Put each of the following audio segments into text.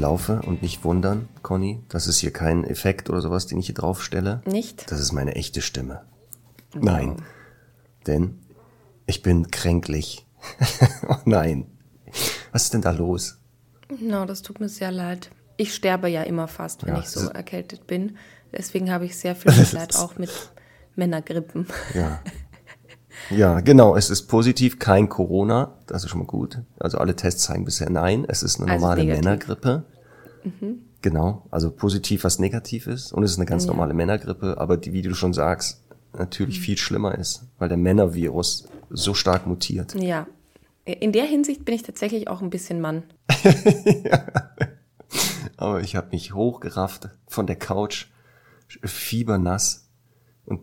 Laufe und nicht wundern, Conny. Das ist hier kein Effekt oder sowas, den ich hier drauf stelle. Nicht? Das ist meine echte Stimme. Nein. Denn ich bin kränklich. oh nein. Was ist denn da los? No, das tut mir sehr leid. Ich sterbe ja immer fast, wenn Ja, ich so erkältet bin. Deswegen habe ich sehr viel Mitleid auch mit Männergrippen. Ja. Ja, genau. Es ist positiv, kein Corona. Das ist schon mal gut. Also alle Tests zeigen bisher nein. Es ist eine Also normale negativ. Männergrippe. Genau. Also positiv, was negativ ist. Und es ist eine ganz normale Männergrippe. Aber die, wie du schon sagst, natürlich Mhm. viel schlimmer ist, weil der Männervirus so stark mutiert. Ja. In der Hinsicht bin ich tatsächlich auch ein bisschen Mann. Aber ich habe mich hochgerafft von der Couch, fiebernass und,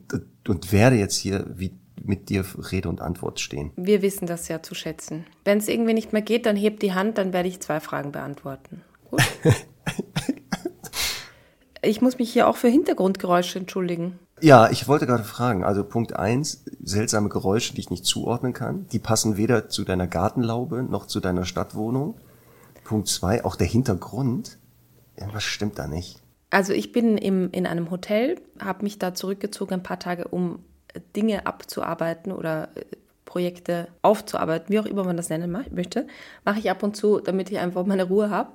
und werde jetzt hier wie mit dir Rede und Antwort stehen. Wir wissen das ja zu schätzen. Wenn es irgendwie nicht mehr geht, dann hebt die Hand, dann werde ich zwei Fragen beantworten. Gut? ich muss mich hier auch für Hintergrundgeräusche entschuldigen. Ja, ich wollte gerade fragen, also Punkt eins, seltsame Geräusche, die ich nicht zuordnen kann. Die passen weder zu deiner Gartenlaube noch zu deiner Stadtwohnung. Punkt zwei, auch der Hintergrund. Irgendwas stimmt da nicht. Also ich bin im, in einem Hotel, habe mich da zurückgezogen ein paar Tage, um Dinge abzuarbeiten oder äh, Projekte aufzuarbeiten, wie auch immer man das nennen möchte. Mache ich ab und zu, damit ich einfach meine Ruhe habe.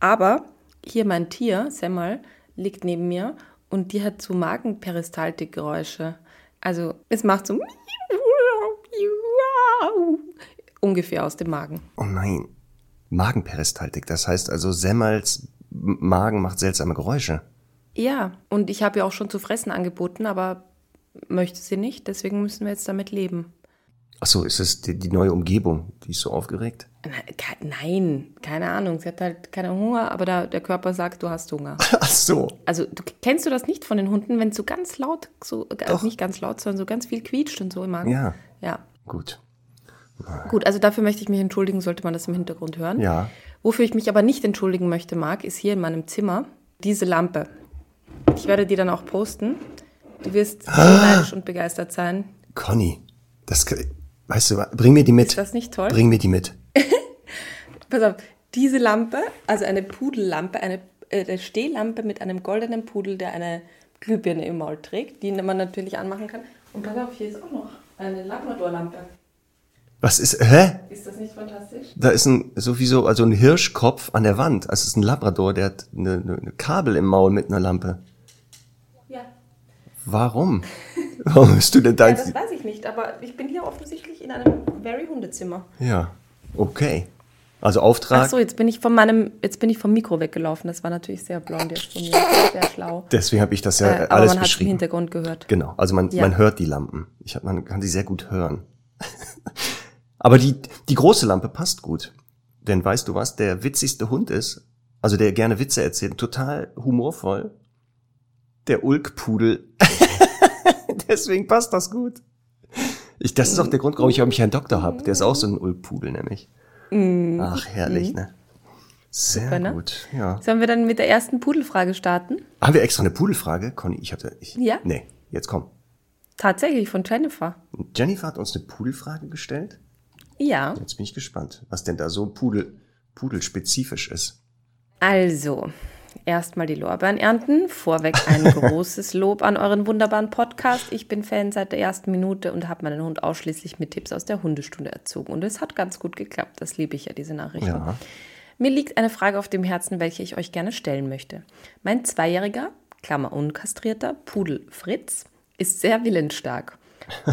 Aber hier mein Tier, Semmel, liegt neben mir und die hat so Magenperistaltikgeräusche. Also es macht so ungefähr aus dem Magen. Oh nein. Magenperistaltik, das heißt also Semmels Magen macht seltsame Geräusche. Ja, und ich habe ja auch schon zu fressen angeboten, aber möchte sie nicht, deswegen müssen wir jetzt damit leben. Ach so, ist es die, die neue Umgebung, die ist so aufgeregt? Nein, keine Ahnung. Sie hat halt keinen Hunger, aber der, der Körper sagt, du hast Hunger. Ach so. Also du, kennst du das nicht von den Hunden, wenn es so ganz laut, so äh, Doch. nicht ganz laut, sondern so ganz viel quietscht und so im Magen? Ja. Ja. Gut. Gut, also dafür möchte ich mich entschuldigen, sollte man das im Hintergrund hören. Ja. Wofür ich mich aber nicht entschuldigen möchte, Marc, ist hier in meinem Zimmer diese Lampe. Ich werde die dann auch posten. Du wirst so neidisch und begeistert sein. Conny, das, weißt du, bring mir die mit. Ist das nicht toll? Bring mir die mit. Pass auf, diese Lampe, also eine Pudellampe, eine, äh, eine Stehlampe mit einem goldenen Pudel, der eine Glühbirne im Maul trägt, die man natürlich anmachen kann. Und pass auf, hier ist auch noch eine Labradorlampe. Was ist, hä? Ist das nicht fantastisch? Da ist ein, sowieso, also ein Hirschkopf an der Wand. Also es ist ein Labrador, der hat eine, eine Kabel im Maul mit einer Lampe. Warum? Warum bist du denn da? ja, das weiß ich nicht, aber ich bin hier offensichtlich in einem very Hundezimmer. Ja, okay. Also Auftrag. Ach so, jetzt bin ich von meinem, jetzt bin ich vom Mikro weggelaufen. Das war natürlich sehr blond jetzt von mir, sehr schlau. Deswegen habe ich das ja Äh, aber alles man hat es im beschrieben. Hintergrund gehört. Genau, also man, Ja. man hört die Lampen. Ich hab, man kann sie sehr gut hören. Aber die, die große Lampe passt gut. Denn weißt du was, der witzigste Hund ist, also der gerne Witze erzählt, total humorvoll, der Ulkpudel. Deswegen passt das gut. Ich, das ist auch der Grund, warum ich, warum ich einen Doktor habe. Der ist auch so ein Ulkpudel, nämlich. Ach, herrlich, ne? Sehr Mhm. Super, ne? gut, ja. Sollen wir dann mit der ersten Pudelfrage starten? Haben wir extra eine Pudelfrage? Conny, ich hatte, ich, Ja. Nee, jetzt komm. Tatsächlich von Jennifer. Jennifer hat uns eine Pudelfrage gestellt. Ja. Jetzt bin ich gespannt, was denn da so Pudel, pudelspezifisch ist. Also, erstmal die Lorbeeren ernten. Vorweg ein großes Lob an euren wunderbaren Podcast. Ich bin Fan seit der ersten Minute und habe meinen Hund ausschließlich mit Tipps aus der Hundestunde erzogen. Und es hat ganz gut geklappt. Das liebe ich ja, diese Nachrichten. Ja. Mir liegt eine Frage auf dem Herzen, welche ich euch gerne stellen möchte. Mein zweijähriger, Klammer unkastrierter, Pudel Fritz ist sehr willensstark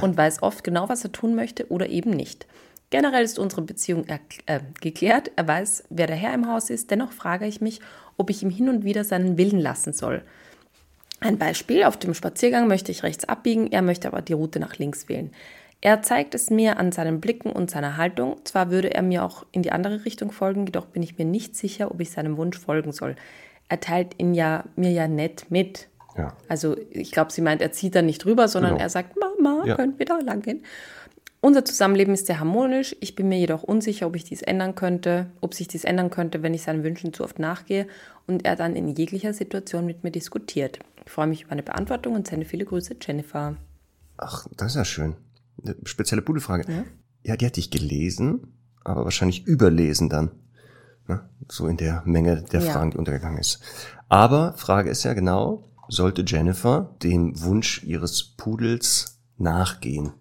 und weiß oft genau, was er tun möchte oder eben nicht. Generell ist unsere Beziehung äh, geklärt. Er weiß, wer der Herr im Haus ist. Dennoch frage ich mich, ob ich ihm hin und wieder seinen Willen lassen soll. Ein Beispiel, auf dem Spaziergang möchte ich rechts abbiegen, er möchte aber die Route nach links wählen. Er zeigt es mir an seinen Blicken und seiner Haltung. Zwar würde er mir auch in die andere Richtung folgen, jedoch bin ich mir nicht sicher, ob ich seinem Wunsch folgen soll. Er teilt ihn ja, mir ja nett mit. Ja. Also ich glaube, sie meint, er zieht da nicht rüber, sondern Genau. er sagt, Mama, Ja. können wir da lang gehen? Unser Zusammenleben ist sehr harmonisch. Ich bin mir jedoch unsicher, ob ich dies ändern könnte, ob sich dies ändern könnte, wenn ich seinen Wünschen zu oft nachgehe und er dann in jeglicher Situation mit mir diskutiert. Ich freue mich über eine Beantwortung und sende viele Grüße, Jennifer. Ach, das ist ja schön. Eine spezielle Pudelfrage. Ja. die hatte ich gelesen, aber wahrscheinlich überlesen dann. Ne? So in der Menge der Ja. Fragen, die untergegangen ist. Aber Frage ist ja genau, sollte Jennifer dem Wunsch ihres Pudels nachgehen?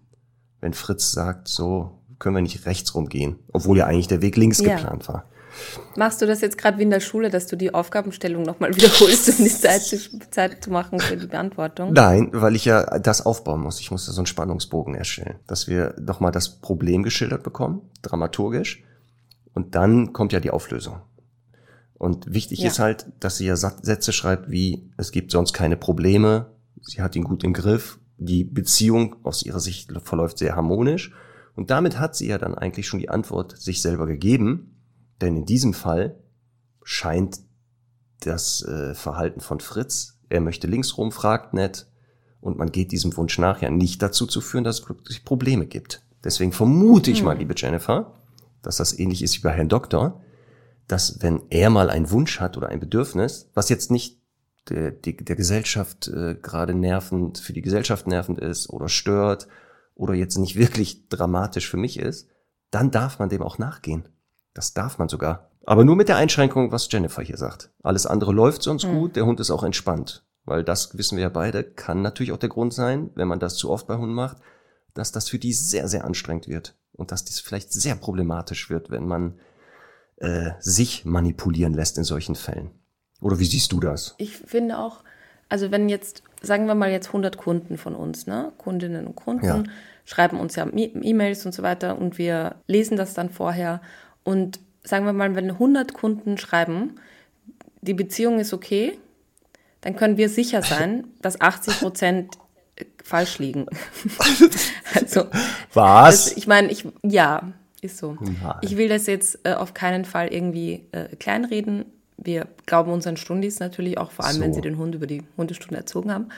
Wenn Fritz sagt, so können wir nicht rechts rumgehen, obwohl ja eigentlich der Weg links Ja. geplant war. Machst du das jetzt gerade wie in der Schule, dass du die Aufgabenstellung nochmal wiederholst, um die Zeit zu, Zeit zu machen für die Beantwortung? Nein, weil ich ja das aufbauen muss. Ich muss da so einen Spannungsbogen erstellen, dass wir nochmal das Problem geschildert bekommen, dramaturgisch. Und dann kommt ja die Auflösung. Und wichtig Ja. ist halt, dass sie ja Sätze schreibt wie, es gibt sonst keine Probleme, sie hat ihn gut im Griff, die Beziehung aus ihrer Sicht verläuft sehr harmonisch. Und damit hat sie ja dann eigentlich schon die Antwort sich selber gegeben, denn in diesem Fall scheint das äh, Verhalten von Fritz, er möchte links rum, fragt nett, und man geht diesem Wunsch nach, ja nicht dazu zu führen, dass es wirklich Probleme gibt. Deswegen vermute ich mal, liebe Jennifer, dass das ähnlich ist wie bei Herrn Doktor, dass wenn er mal einen Wunsch hat oder ein Bedürfnis, was jetzt nicht der, die, der Gesellschaft äh, gerade nervend, für die Gesellschaft nervend ist oder stört oder jetzt nicht wirklich dramatisch für mich ist, dann darf man dem auch nachgehen. Das darf man sogar. Aber nur mit der Einschränkung, was Jennifer hier sagt. Alles andere läuft sonst gut, der Hund ist auch entspannt. Weil das wissen wir ja beide, kann natürlich auch der Grund sein, wenn man das zu oft bei Hunden macht, dass das für die sehr, sehr anstrengend wird. Und dass das vielleicht sehr problematisch wird, wenn man äh, sich manipulieren lässt in solchen Fällen. Oder wie siehst du das? Ich finde auch, also wenn jetzt, sagen wir mal jetzt 100 Kunden von uns, ne, Kundinnen und Kunden, Ja. schreiben uns ja E-Mails und so weiter und wir lesen das dann vorher und sagen wir mal, wenn 100 Kunden schreiben, die Beziehung ist okay, dann können wir sicher sein, dass 80 Prozent falsch liegen. also, das, ich meine, ich, ja, ist so. Nein. Ich will das jetzt äh, auf keinen Fall irgendwie äh, kleinreden. Wir glauben unseren Stundis natürlich auch, vor allem wenn So. sie den Hund über die Hundestunde erzogen haben.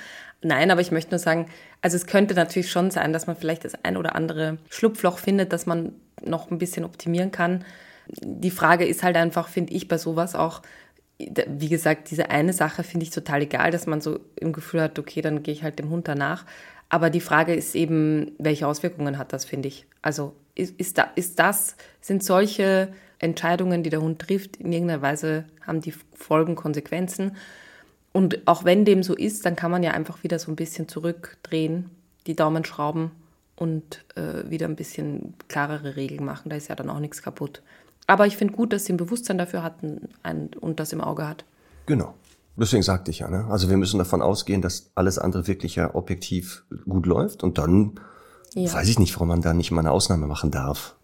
Nein, aber ich möchte nur sagen, also es könnte natürlich schon sein, dass man vielleicht das ein oder andere Schlupfloch findet, das man noch ein bisschen optimieren kann. Die Frage ist halt einfach, finde ich, bei sowas auch, wie gesagt, diese eine Sache finde ich total egal, dass man so im Gefühl hat, okay, dann gehe ich halt dem Hund danach. Aber die Frage ist eben, welche Auswirkungen hat das, finde ich. Also ist, ist, da, ist das, sind solche Entscheidungen, die der Hund trifft, in irgendeiner Weise haben die Folgen, Konsequenzen. Und auch wenn dem so ist, dann kann man ja einfach wieder so ein bisschen zurückdrehen, die Daumen schrauben und äh, wieder ein bisschen klarere Regeln machen. Da ist ja dann auch nichts kaputt. Aber ich finde gut, dass sie ein Bewusstsein dafür hatten und das im Auge hat. Genau. Deswegen sagte ich ja, ne? Also wir müssen davon ausgehen, dass alles andere wirklich ja objektiv gut läuft und dann Ja. weiß ich nicht, warum man da nicht mal eine Ausnahme machen darf.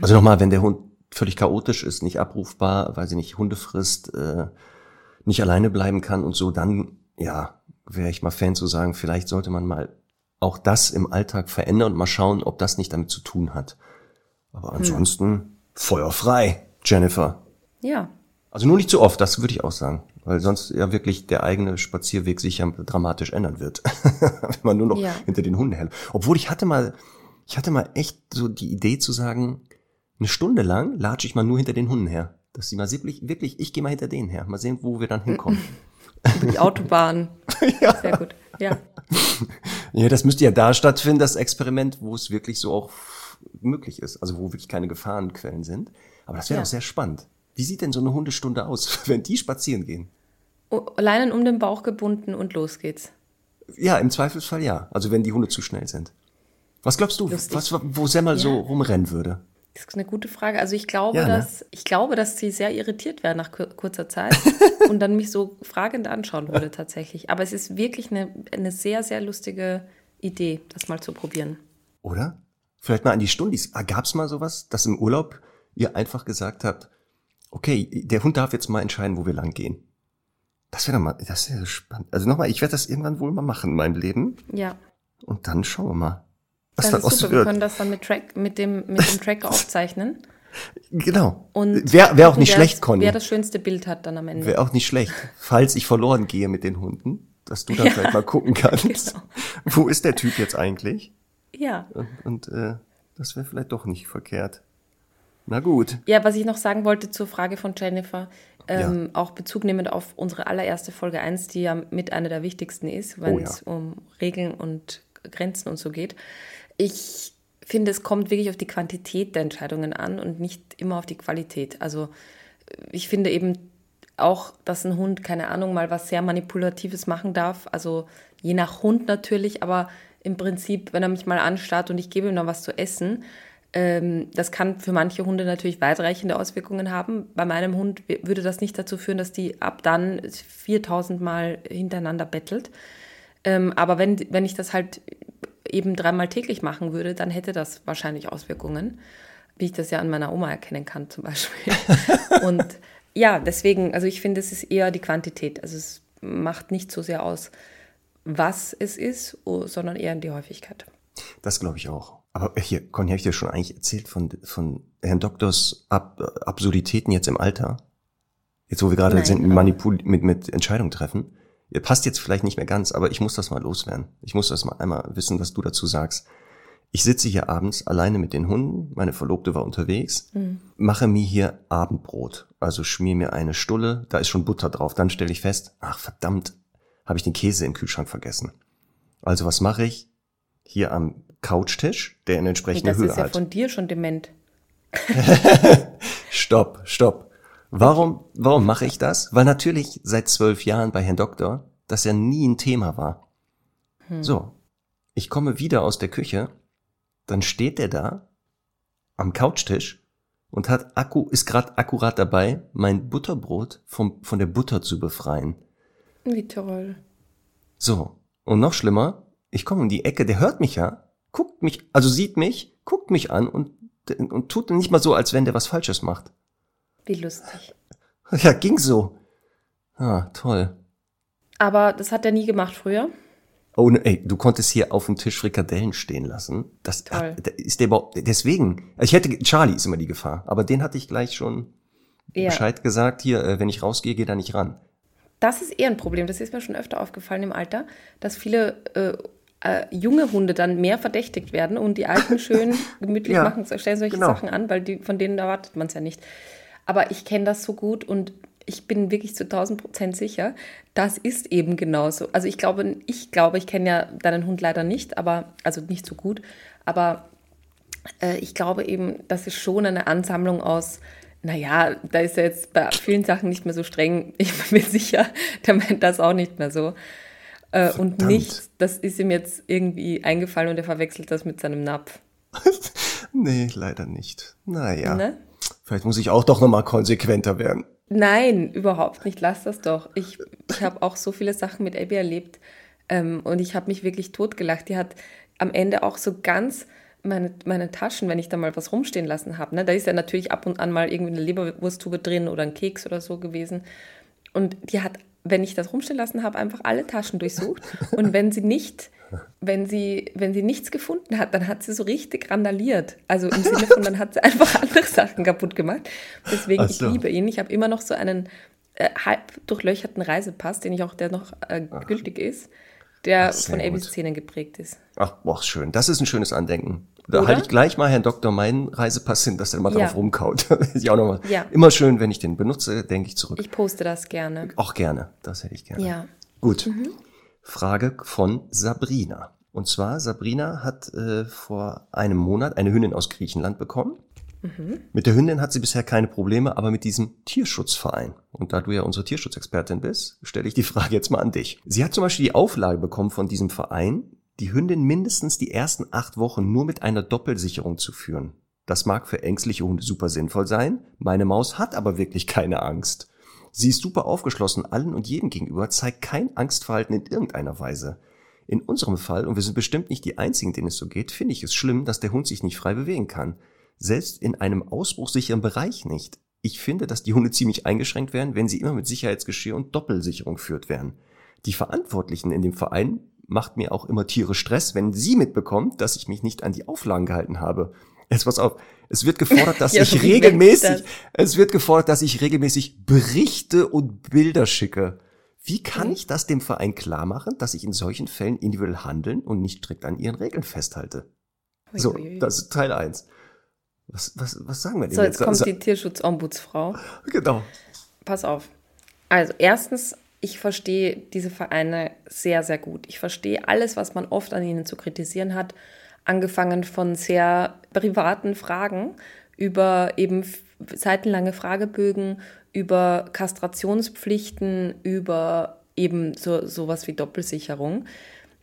Also nochmal, wenn der Hund völlig chaotisch ist, nicht abrufbar, weil sie nicht Hunde frisst, äh, nicht alleine bleiben kann und so, dann, ja, wäre ich mal Fan zu sagen, vielleicht sollte man mal auch das im Alltag verändern und mal schauen, ob das nicht damit zu tun hat. Aber ansonsten feuerfrei, Jennifer. Ja, Also nur nicht zu oft, das würde ich auch sagen. Weil sonst ja wirklich der eigene Spazierweg sich ja dramatisch ändern wird. Wenn man nur noch Ja. hinter den Hunden hält. Obwohl ich hatte mal, ich hatte mal echt so die Idee zu sagen, eine Stunde lang latsche ich mal nur hinter den Hunden her. Dass sie mal wirklich, wirklich, ich gehe mal hinter denen her. Mal sehen, wo wir dann hinkommen. über die Autobahn. Sehr gut. Ja. ja, das müsste ja da stattfinden, das Experiment, wo es wirklich so auch möglich ist. Also wo wirklich keine Gefahrenquellen sind. Aber das wäre Ja. auch sehr spannend. Wie sieht denn so eine Hundestunde aus, wenn die spazieren gehen? O- Leinen um den Bauch gebunden und los geht's. Ja, im Zweifelsfall ja. Also wenn die Hunde zu schnell sind. Was glaubst du, Lustig. was, wo Semmel so Ja. rumrennen würde? Das ist eine gute Frage. Also ich glaube, Ja, ne? dass ich glaube, dass sie sehr irritiert wäre nach kur- kurzer Zeit und dann mich so fragend anschauen würde tatsächlich. Aber es ist wirklich eine, eine sehr, sehr lustige Idee, das mal zu probieren. Oder? Vielleicht mal an die Stundis. Ah, gab's mal sowas, dass im Urlaub ihr einfach gesagt habt, okay, der Hund darf jetzt mal entscheiden, wo wir lang gehen. Das wäre doch mal, das wäre spannend. Also nochmal, ich werde das irgendwann wohl mal machen in meinem Leben. Ja. Und dann schauen wir mal, Das daraus ist super. Wir können das dann mit, Track, mit, dem, mit dem Tracker aufzeichnen. Genau. Und Wäre wär auch nicht wer schlecht, das, Conny. Wer das schönste Bild hat dann am Ende. Wäre auch nicht schlecht. Falls ich verloren gehe mit den Hunden, dass du dann Ja, vielleicht mal gucken kannst, genau. wo ist der Typ jetzt eigentlich? Ja. Und, und äh, das wäre vielleicht doch nicht verkehrt. Na gut. Ja, was ich noch sagen wollte zur Frage von Jennifer, ähm, auch Bezug nehmend auf unsere allererste Folge 1, die ja mit einer der wichtigsten ist, wenn Oh ja. es um Regeln und Grenzen und so geht. Ich finde, es kommt wirklich auf die Quantität der Entscheidungen an und nicht immer auf die Qualität. Also ich finde eben auch, dass ein Hund, keine Ahnung, mal was sehr Manipulatives machen darf. Also je nach Hund natürlich, aber im Prinzip, wenn er mich mal anstarrt und ich gebe ihm noch was zu essen, ähm, das kann für manche Hunde natürlich weitreichende Auswirkungen haben. Bei meinem Hund würde das nicht dazu führen, dass die ab dann 4000 Mal hintereinander bettelt. Ähm, aber wenn, wenn ich das halt eben dreimal täglich machen würde, dann hätte das wahrscheinlich Auswirkungen, wie ich das ja an meiner Oma erkennen kann zum Beispiel. Und ja, deswegen, also ich finde, es ist eher die Quantität. Also es macht nicht so sehr aus, was es ist, oh, sondern eher die Häufigkeit. Das glaube ich auch. Aber hier, Conny, habe ich dir schon eigentlich erzählt von, von Herrn Doktors Ab Absurditäten jetzt im Alter? Jetzt, wo wir gerade sind, Manipul mit, mit Entscheidungen treffen. Ihr passt jetzt vielleicht nicht mehr ganz, aber ich muss das mal loswerden. Ich muss das mal einmal wissen, was du dazu sagst. Ich sitze hier abends alleine mit den Hunden, meine Verlobte war unterwegs, mache mir hier Abendbrot. Also schmier mir eine Stulle, da ist schon Butter drauf. Dann stelle ich fest, ach verdammt, habe ich den Käse im Kühlschrank vergessen. Also was mache ich? Hier am Couchtisch, der in entsprechender das Höhe ist ja hat. von dir schon dement. Stopp, stopp. Warum, warum mache ich das? Weil natürlich seit zwölf Jahren bei Herrn Doktor das ja nie ein Thema war. So, ich komme wieder aus der Küche, dann steht er da am Couchtisch und hat Akku, ist gerade akkurat dabei, mein Butterbrot vom, von der Butter zu befreien. Wie toll. So, und noch schlimmer, ich komme um die Ecke, der hört mich ja, guckt mich, also sieht mich, guckt mich an und, und tut nicht mal so, als wenn der was Falsches macht. Wie lustig. Ja, ging so. Ah, toll. Aber das hat er nie gemacht früher. Oh, ne, ey, du konntest hier auf dem Tisch Frikadellen stehen lassen. Das Toll. da ist der überhaupt, deswegen. Ich hätte, Charlie ist immer die Gefahr, aber den hatte ich gleich schon Ja. Bescheid gesagt, hier, äh, wenn ich rausgehe, geh da nicht ran. Das ist eher ein Problem. Das ist mir schon öfter aufgefallen im Alter, dass viele äh, äh, junge Hunde dann mehr verdächtigt werden und die alten schön gemütlich Ja, machen, stellen solche genau. Sachen an, weil die, von denen erwartet man es ja nicht. Aber ich kenne das so gut und ich bin wirklich zu 1000 Prozent sicher, das ist eben genauso. Also ich glaube, ich glaube, ich kenne ja deinen Hund leider nicht, aber also nicht so gut, aber äh, ich glaube eben, das ist schon eine Ansammlung aus, naja, da ist er jetzt bei vielen Sachen nicht mehr so streng. Ich bin mir sicher, der meint das auch nicht mehr so. Äh, und nicht, das ist ihm jetzt irgendwie eingefallen und er verwechselt das mit seinem Napf. Nee, leider nicht. Naja, Ne? Vielleicht muss ich auch doch nochmal konsequenter werden. Nein, überhaupt nicht. Lass das doch. Ich, ich habe auch so viele Sachen mit Abby erlebt ähm, und ich habe mich wirklich totgelacht. Die hat am Ende auch so ganz meine, meine Taschen, wenn ich da mal was rumstehen lassen habe. Ne? Da ist ja natürlich ab und an mal irgendwie eine Leberwursttube drin oder ein Keks oder so gewesen. Und die hat, wenn ich das rumstehen lassen habe, einfach alle Taschen durchsucht. Und wenn sie nicht, wenn sie, wenn sie nichts gefunden hat, dann hat sie so richtig randaliert. Also im Sinne von, dann hat sie einfach andere Sachen kaputt gemacht. Deswegen, Ach ich so. liebe ihn. Ich habe immer noch so einen äh, halb durchlöcherten Reisepass, den ich auch, der noch äh, gültig ist, der Ach, von. Zähnen geprägt ist. Ach, boah, schön. Das ist ein schönes Andenken. Da Oder? halte ich gleich mal Herrn Doktor meinen Reisepass hin, dass er mal Ja. drauf rumkaut. Ja auch noch. Ja. Immer schön, wenn ich den benutze, denke ich zurück. Ich poste das gerne. Auch gerne. Das hätte ich gerne. Ja. Gut. Mhm. Frage von Sabrina. Und zwar, Sabrina hat äh, vor einem Monat eine Hündin aus Griechenland bekommen. Mhm. Mit der Hündin hat sie bisher keine Probleme, aber mit diesem Tierschutzverein. Und da du ja unsere Tierschutzexpertin bist, stelle ich die Frage jetzt mal an dich. Sie hat zum Beispiel die Auflage bekommen von diesem Verein, die Hündin mindestens die ersten acht Wochen nur mit einer Doppelsicherung zu führen. Das mag für ängstliche Hunde super sinnvoll sein. Meine Maus hat aber wirklich keine Angst. Sie ist super aufgeschlossen allen und jedem gegenüber, zeigt kein Angstverhalten in irgendeiner Weise. In unserem Fall, und wir sind bestimmt nicht die Einzigen, denen es so geht, finde ich es schlimm, dass der Hund sich nicht frei bewegen kann. Selbst in einem ausbruchsicheren Bereich nicht. Ich finde, dass die Hunde ziemlich eingeschränkt werden, wenn sie immer mit Sicherheitsgeschirr und Doppelsicherung geführt werden. Die Verantwortlichen in dem Verein macht mir auch immer Tiere Stress, wenn sie mitbekommt, dass ich mich nicht an die Auflagen gehalten habe. Jetzt pass auf. Es wird gefordert, dass Ja, ich regelmäßig, es wird gefordert, dass ich regelmäßig Berichte und Bilder schicke. Wie kann ich das dem Verein klar machen, dass ich in solchen Fällen individuell handeln und nicht strikt an ihren Regeln festhalte? So, das ist Teil eins. Was, was, was sagen wir denn so, jetzt kommt Also, die Tierschutzombudsfrau. Genau. Pass auf. Also erstens, ich verstehe diese Vereine sehr, sehr gut. Ich verstehe alles, was man oft an ihnen zu kritisieren hat, angefangen von sehr privaten Fragen über eben seitenlange Fragebögen, über Kastrationspflichten, über eben so sowas wie Doppelsicherung,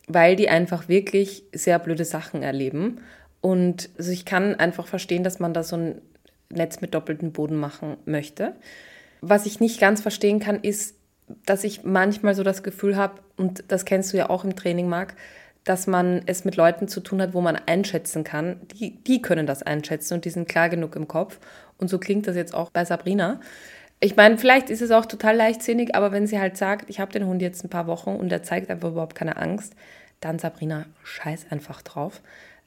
weil die einfach wirklich sehr blöde Sachen erleben. Und also ich kann einfach verstehen, dass man da so ein Netz mit doppeltem Boden machen möchte. Was ich nicht ganz verstehen kann, ist, dass ich manchmal so das Gefühl habe, und das kennst du ja auch im Training, Marc, dass man es mit Leuten zu tun hat, wo man einschätzen kann. Die, die können das einschätzen und die sind klar genug im Kopf. Und so klingt das jetzt auch bei Sabrina. Ich meine, vielleicht ist es auch total leichtsinnig, aber wenn sie halt sagt, ich habe den Hund jetzt ein paar Wochen und er zeigt einfach überhaupt keine Angst, dann Sabrina, scheiß einfach drauf.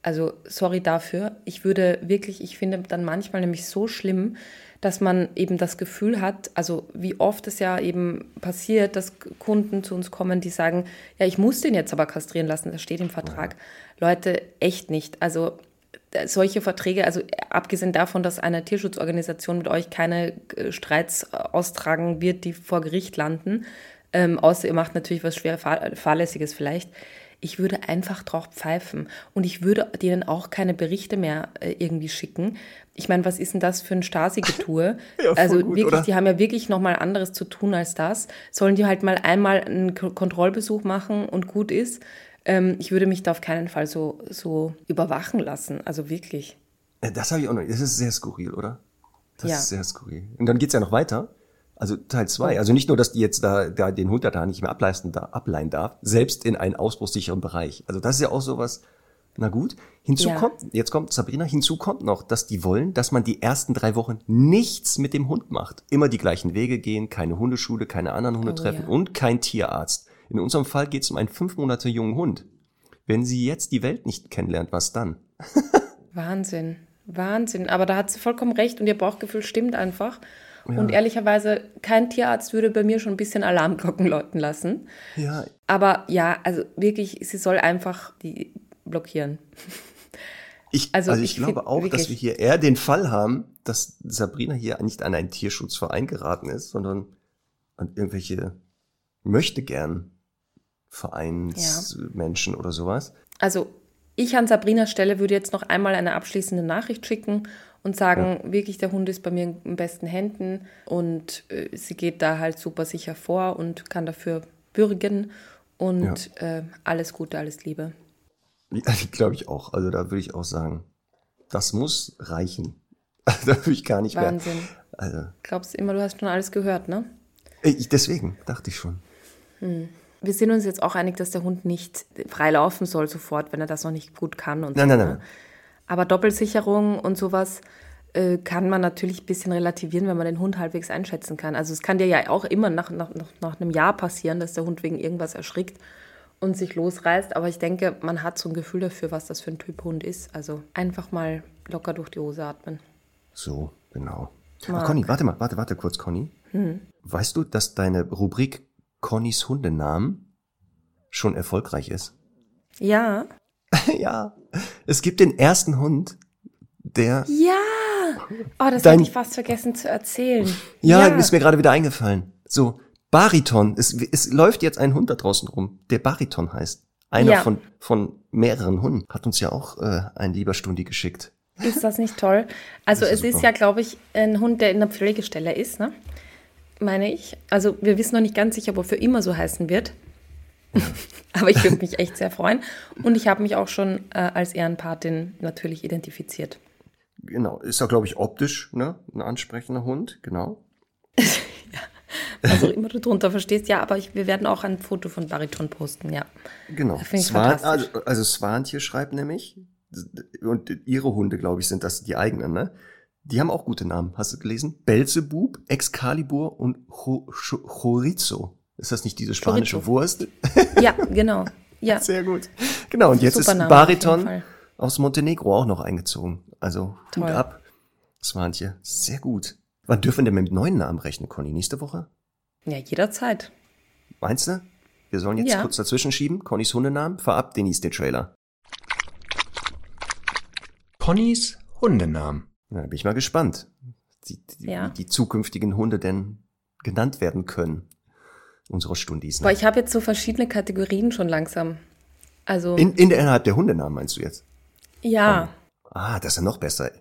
Also sorry dafür. Ich würde wirklich, ich finde dann manchmal nämlich so schlimm, dass man eben das Gefühl hat, also wie oft es ja eben passiert, dass Kunden zu uns kommen, die sagen, ja, ich muss den jetzt aber kastrieren lassen, das steht im Vertrag. Leute, echt nicht. Also äh, solche Verträge, also abgesehen davon, dass eine Tierschutzorganisation mit euch keine äh, Streits äh, austragen wird, die vor Gericht landen, ähm, außer ihr macht natürlich was schwer fahr fahrlässiges vielleicht. Ich würde einfach drauf pfeifen und ich würde denen auch keine Berichte mehr äh, irgendwie schicken. Ich meine, was ist denn das für ein Stasi-Getue? Ja, also gut, wirklich, oder? die haben ja wirklich noch mal anderes zu tun als das. Sollen die halt mal einmal einen K Kontrollbesuch machen und gut ist? Ähm, ich würde mich da auf keinen Fall so, so überwachen lassen. Also wirklich. Äh, Das habe ich auch noch. Das ist sehr skurril, oder? Das Ja. ist sehr skurril. Und dann geht's ja noch weiter. Also Teil Oh. zwei. Also nicht nur, dass die jetzt da, da den Hund da nicht mehr ableisten, da, ableihen darf, selbst in einen ausbruchssicheren Bereich. Also das ist ja auch sowas. Na gut. Hinzu Ja. kommt, jetzt kommt Sabrina, hinzu kommt noch, dass die wollen, dass man die ersten drei Wochen nichts mit dem Hund macht. Immer die gleichen Wege gehen, keine Hundeschule, keine anderen Hunde Oh, treffen ja. und kein Tierarzt. In unserem Fall geht's um einen fünf Monate jungen Hund. Wenn sie jetzt die Welt nicht kennenlernt, was dann? Wahnsinn. Wahnsinn. Aber da hat sie vollkommen recht und ihr Bauchgefühl stimmt einfach. Und ehrlicherweise, kein Tierarzt würde bei mir schon ein bisschen Alarmglocken läuten lassen. Ja, Aber ja, also wirklich, sie soll einfach die blockieren. Ich, also, Also ich, ich glaube auch, dass wir hier eher den Fall haben, dass Sabrina hier nicht an einen Tierschutzverein geraten ist, sondern an irgendwelche möchte gern Vereinsmenschen oder sowas. Also ich an Sabrinas Stelle würde jetzt noch einmal eine abschließende Nachricht schicken und sagen, wirklich, der Hund ist bei mir in besten Händen und äh, sie geht da halt super sicher vor und kann dafür bürgen und äh, alles Gute, alles Liebe. Ja, glaube ich auch. Also da würde ich auch sagen, das muss reichen. da würde ich gar nicht Wahnsinn. mehr. Also Glaubst immer, du hast schon alles gehört, ne? ich, deswegen dachte ich schon. Wir sind uns jetzt auch einig, dass der Hund nicht frei laufen soll sofort, wenn er das noch nicht gut kann und Nein, so. nein, ne? nein. Aber Doppelsicherung und sowas äh, kann man natürlich ein bisschen relativieren, wenn man den Hund halbwegs einschätzen kann. Also es kann dir ja auch immer nach, nach, nach, einem Jahr passieren, dass der Hund wegen irgendwas erschrickt und sich losreißt. Aber ich denke, man hat so ein Gefühl dafür, was das für ein Typ Hund ist. Also einfach mal locker durch die Hose atmen. So, genau. Ach. Conny, warte mal, warte, warte kurz, Conny. Weißt du, dass deine Rubrik Connys Hundenamen schon erfolgreich ist? Ja. ja. Es gibt den ersten Hund, der. Ja! Oh, das Dein- hatte ich fast vergessen zu erzählen. Ja, ist mir gerade wieder eingefallen. So, Bariton. Es, es läuft jetzt ein Hund da draußen rum, der Bariton heißt. Einer Ja. von, von mehreren Hunden. Hat uns ja auch äh, ein lieber Stundi geschickt. Ist das nicht toll? Also ist es ist ja, glaube ich, ein Hund, der in der Pflegestelle ist, ne? Meine ich. Also wir wissen noch nicht ganz sicher, ob er für immer so heißen wird. Aber ich würde mich echt sehr freuen. Und ich habe mich auch schon äh, als Ehrenpatin natürlich identifiziert. Genau. Ist ja, glaube ich, optisch, ne? Ein ansprechender Hund, genau. Was auch immer du drunter verstehst. Ja, aber ich, wir werden auch ein Foto von Bariton posten, ja. Genau. Ich Swan, also, also Swantje schreibt nämlich, und ihre Hunde, glaube ich, sind das die eigenen, ne? Die haben auch gute Namen. Hast du gelesen? Belzebub, Excalibur und Cho- Cho- Chorizo. Ist das nicht diese spanische Chorizo. Wurst? Ja, genau. Ja. Sehr gut. Genau, und jetzt Super ist jeden Bariton aus Montenegro auch noch eingezogen. Also Hut Toll. ab. Swantje. Sehr gut. Wann dürfen wir denn mit neuen Namen rechnen, Conny? Nächste Woche? Ja, jederzeit. Meinst du? Wir sollen jetzt Ja. kurz dazwischen schieben. Connys Hundenamen. Vorab, Denise den Trailer. Connys Hundenamen. Na, da bin ich mal gespannt, die, die, Ja. wie die zukünftigen Hunde denn genannt werden können. Unsere Stundis. Boah, Ne? ich habe jetzt so verschiedene Kategorien schon langsam. Also, In, in der, innerhalb der Hundenamen meinst du jetzt? ja. Ah, das ist ja noch besser.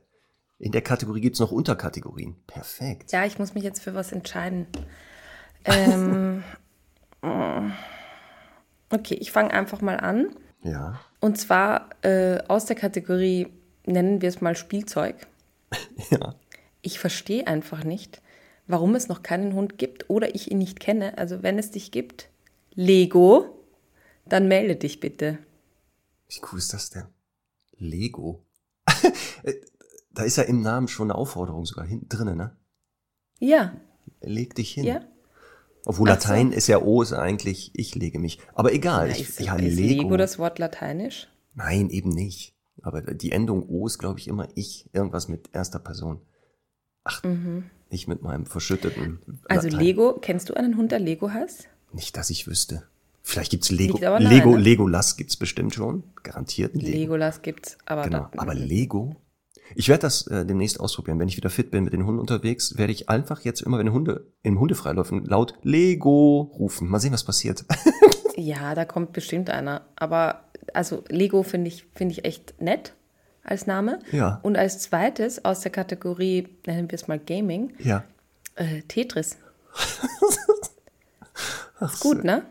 In der Kategorie gibt's noch Unterkategorien. Perfekt. Ja, ich muss mich jetzt für was entscheiden. Ähm, okay, ich fange einfach mal an. Ja. Und zwar äh, aus der Kategorie, nennen wir es mal Spielzeug. Ja. Ich verstehe einfach nicht, warum es noch keinen Hund gibt oder ich ihn nicht kenne. Also wenn es dich gibt, Lego, dann melde dich bitte. Wie cool ist das denn? Lego. Da ist ja im Namen schon eine Aufforderung sogar hinten drinne, ne? Ja, Leg dich hin. ja. Obwohl Ach so. Latein ist ja O ist eigentlich ich lege mich. Aber egal. Na, ich, ist, ja, ist Lego. Lego das Wort lateinisch? Nein, eben nicht. Aber die Endung O ist, glaube ich, immer ich. Irgendwas mit erster Person. Ach, ich mit meinem verschütteten. Also Latein. Lego, kennst du einen Hund, der Lego heißt? Nicht, dass ich wüsste. Vielleicht gibt's Lego. Lego, ne? Legolas gibt's bestimmt schon. Garantiert Lego. Legolas gibt's, aber Genau. Aber Lego? Ich werde das äh, demnächst ausprobieren. Wenn ich wieder fit bin mit den Hunden unterwegs, werde ich einfach jetzt immer, wenn Hunde im Hundefreiläufen laut Lego rufen. Mal sehen, was passiert. Ja, da kommt bestimmt einer. Aber also Lego finde ich, finde ich echt nett als Name. Ja. Und als zweites aus der Kategorie, nennen wir es mal Gaming, ja. äh, Tetris. Ist gut, ne?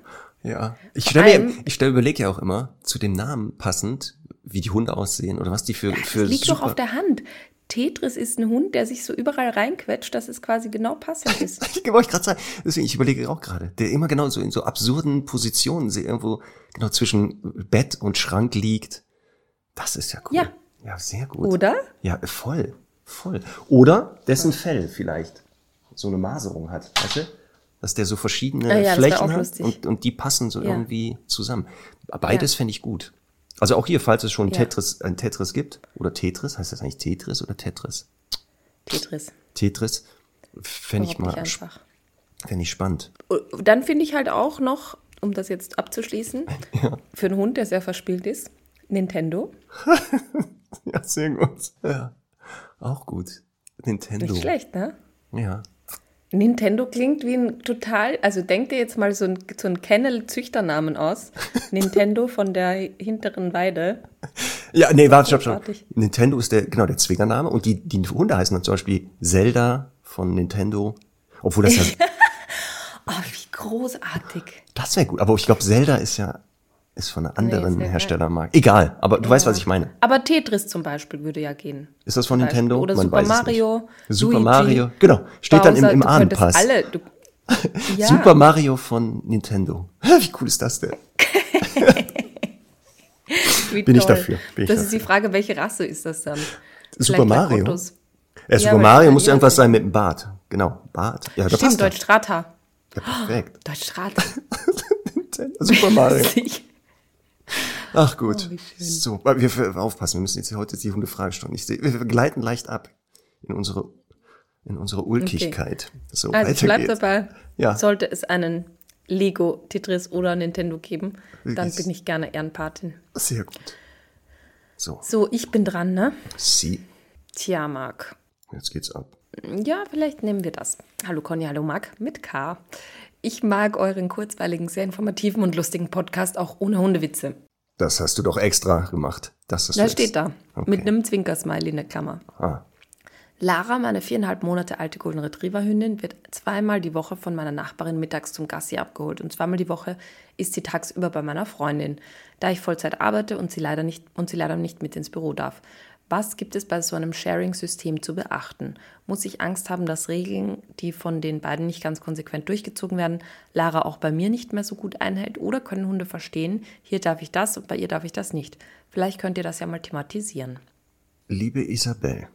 Ja. Ich stelle stell, überlege ja auch immer, zu dem Namen passend, wie die Hunde aussehen oder was die für, Das für liegt doch auf der Hand. Tetris ist ein Hund, der sich so überall reinquetscht, dass es quasi genau passend ist. Ich wollte gerade sagen, deswegen, ich überlege auch gerade, der immer genau so in so absurden Positionen sie irgendwo genau zwischen Bett und Schrank liegt. Das ist ja cool. Ja. Ja, sehr gut. Oder? Ja, voll. Voll. Oder dessen Fell vielleicht so eine Maserung hat, weißt du? Dass der so verschiedene Ah ja, Flächen hat und, und die passen so Ja. irgendwie zusammen. Beides Ja. fände ich gut. Also auch hier, falls es schon. Tetris, ein Tetris gibt, oder Tetris, heißt das eigentlich Tetris oder Tetris? Tetris. Tetris, fände ich mal, einfach. fände ich spannend. Dann finde ich halt auch noch, um das jetzt abzuschließen, für einen Hund, der sehr verspielt ist, Nintendo. Ja, sehr gut. Ja, auch gut. Nintendo. Nicht schlecht, ne? Ja. Nintendo klingt wie ein total, also denk dir jetzt mal so ein, so ein Kennel-Züchternamen aus. Nintendo von der hinteren Weide. Ja, nee, warte, stopp, stopp. Nintendo ist der, genau, der Zwingername und die, die Hunde heißen dann zum Beispiel Zelda von Nintendo. Obwohl das ja, Oh, wie großartig. das wäre gut. Aber ich glaube, Zelda ist ja, ist von einer anderen ja kein- Herstellermarke. Egal, aber du weißt, was ich meine. Aber Tetris zum Beispiel würde ja gehen. Ist das von Beispiel. Nintendo? Oder Man Super Mario. Super Luigi, Mario, genau. Steht dann im, Bowser, im Ahnenpass. Alle, du, ja, Super Mario von Nintendo. Wie cool ist das denn? bin ich toll. dafür, bin ich das ist die dafür. Frage, welche Rasse ist das dann? Super Vielleicht Mario? Lakotos. Ja, Super Mario muss ja, irgendwas sein mit dem Bart. Genau, Bart. Ja, Stimmt. Deutsch Strata. Ja, perfekt. Deutsch Strata. Super Mario. Ach gut. Oh, so, wir aufpassen, wir müssen jetzt heute die Hundefragestunde. Ich sehe, wir gleiten leicht ab in unsere in unsere Ulkigkeit. So, Also weiter bleibt geht's. dabei, Ja. sollte es einen Lego, Tetris oder Nintendo geben, dann Wirklich. bin ich gerne Ehrenpatin. Sehr gut. So, So, ich bin dran, ne? sie. Tja, Marc. Jetzt geht's ab. Ja, vielleicht nehmen wir das. Hallo Conny, hallo Marc, mit K. Ich mag euren kurzweiligen, sehr informativen und lustigen Podcast auch ohne Hundewitze. Das hast du doch extra gemacht. Das hast Da steht da, Okay. mit einem Zwinkersmiley in der Klammer. Ah, Lara, meine viereinhalb Monate alte Golden Retriever Hündin, wird zweimal die Woche von meiner Nachbarin mittags zum Gassi abgeholt und zweimal die Woche ist sie tagsüber bei meiner Freundin, da ich Vollzeit arbeite und sie leider nicht, und sie leider nicht mit ins Büro darf. Was gibt es bei so einem Sharing-System zu beachten? Muss ich Angst haben, dass Regeln, die von den beiden nicht ganz konsequent durchgezogen werden, Lara auch bei mir nicht mehr so gut einhält? Oder können Hunde verstehen, hier darf ich das und bei ihr darf ich das nicht? Vielleicht könnt ihr das ja mal thematisieren. liebe Isabel,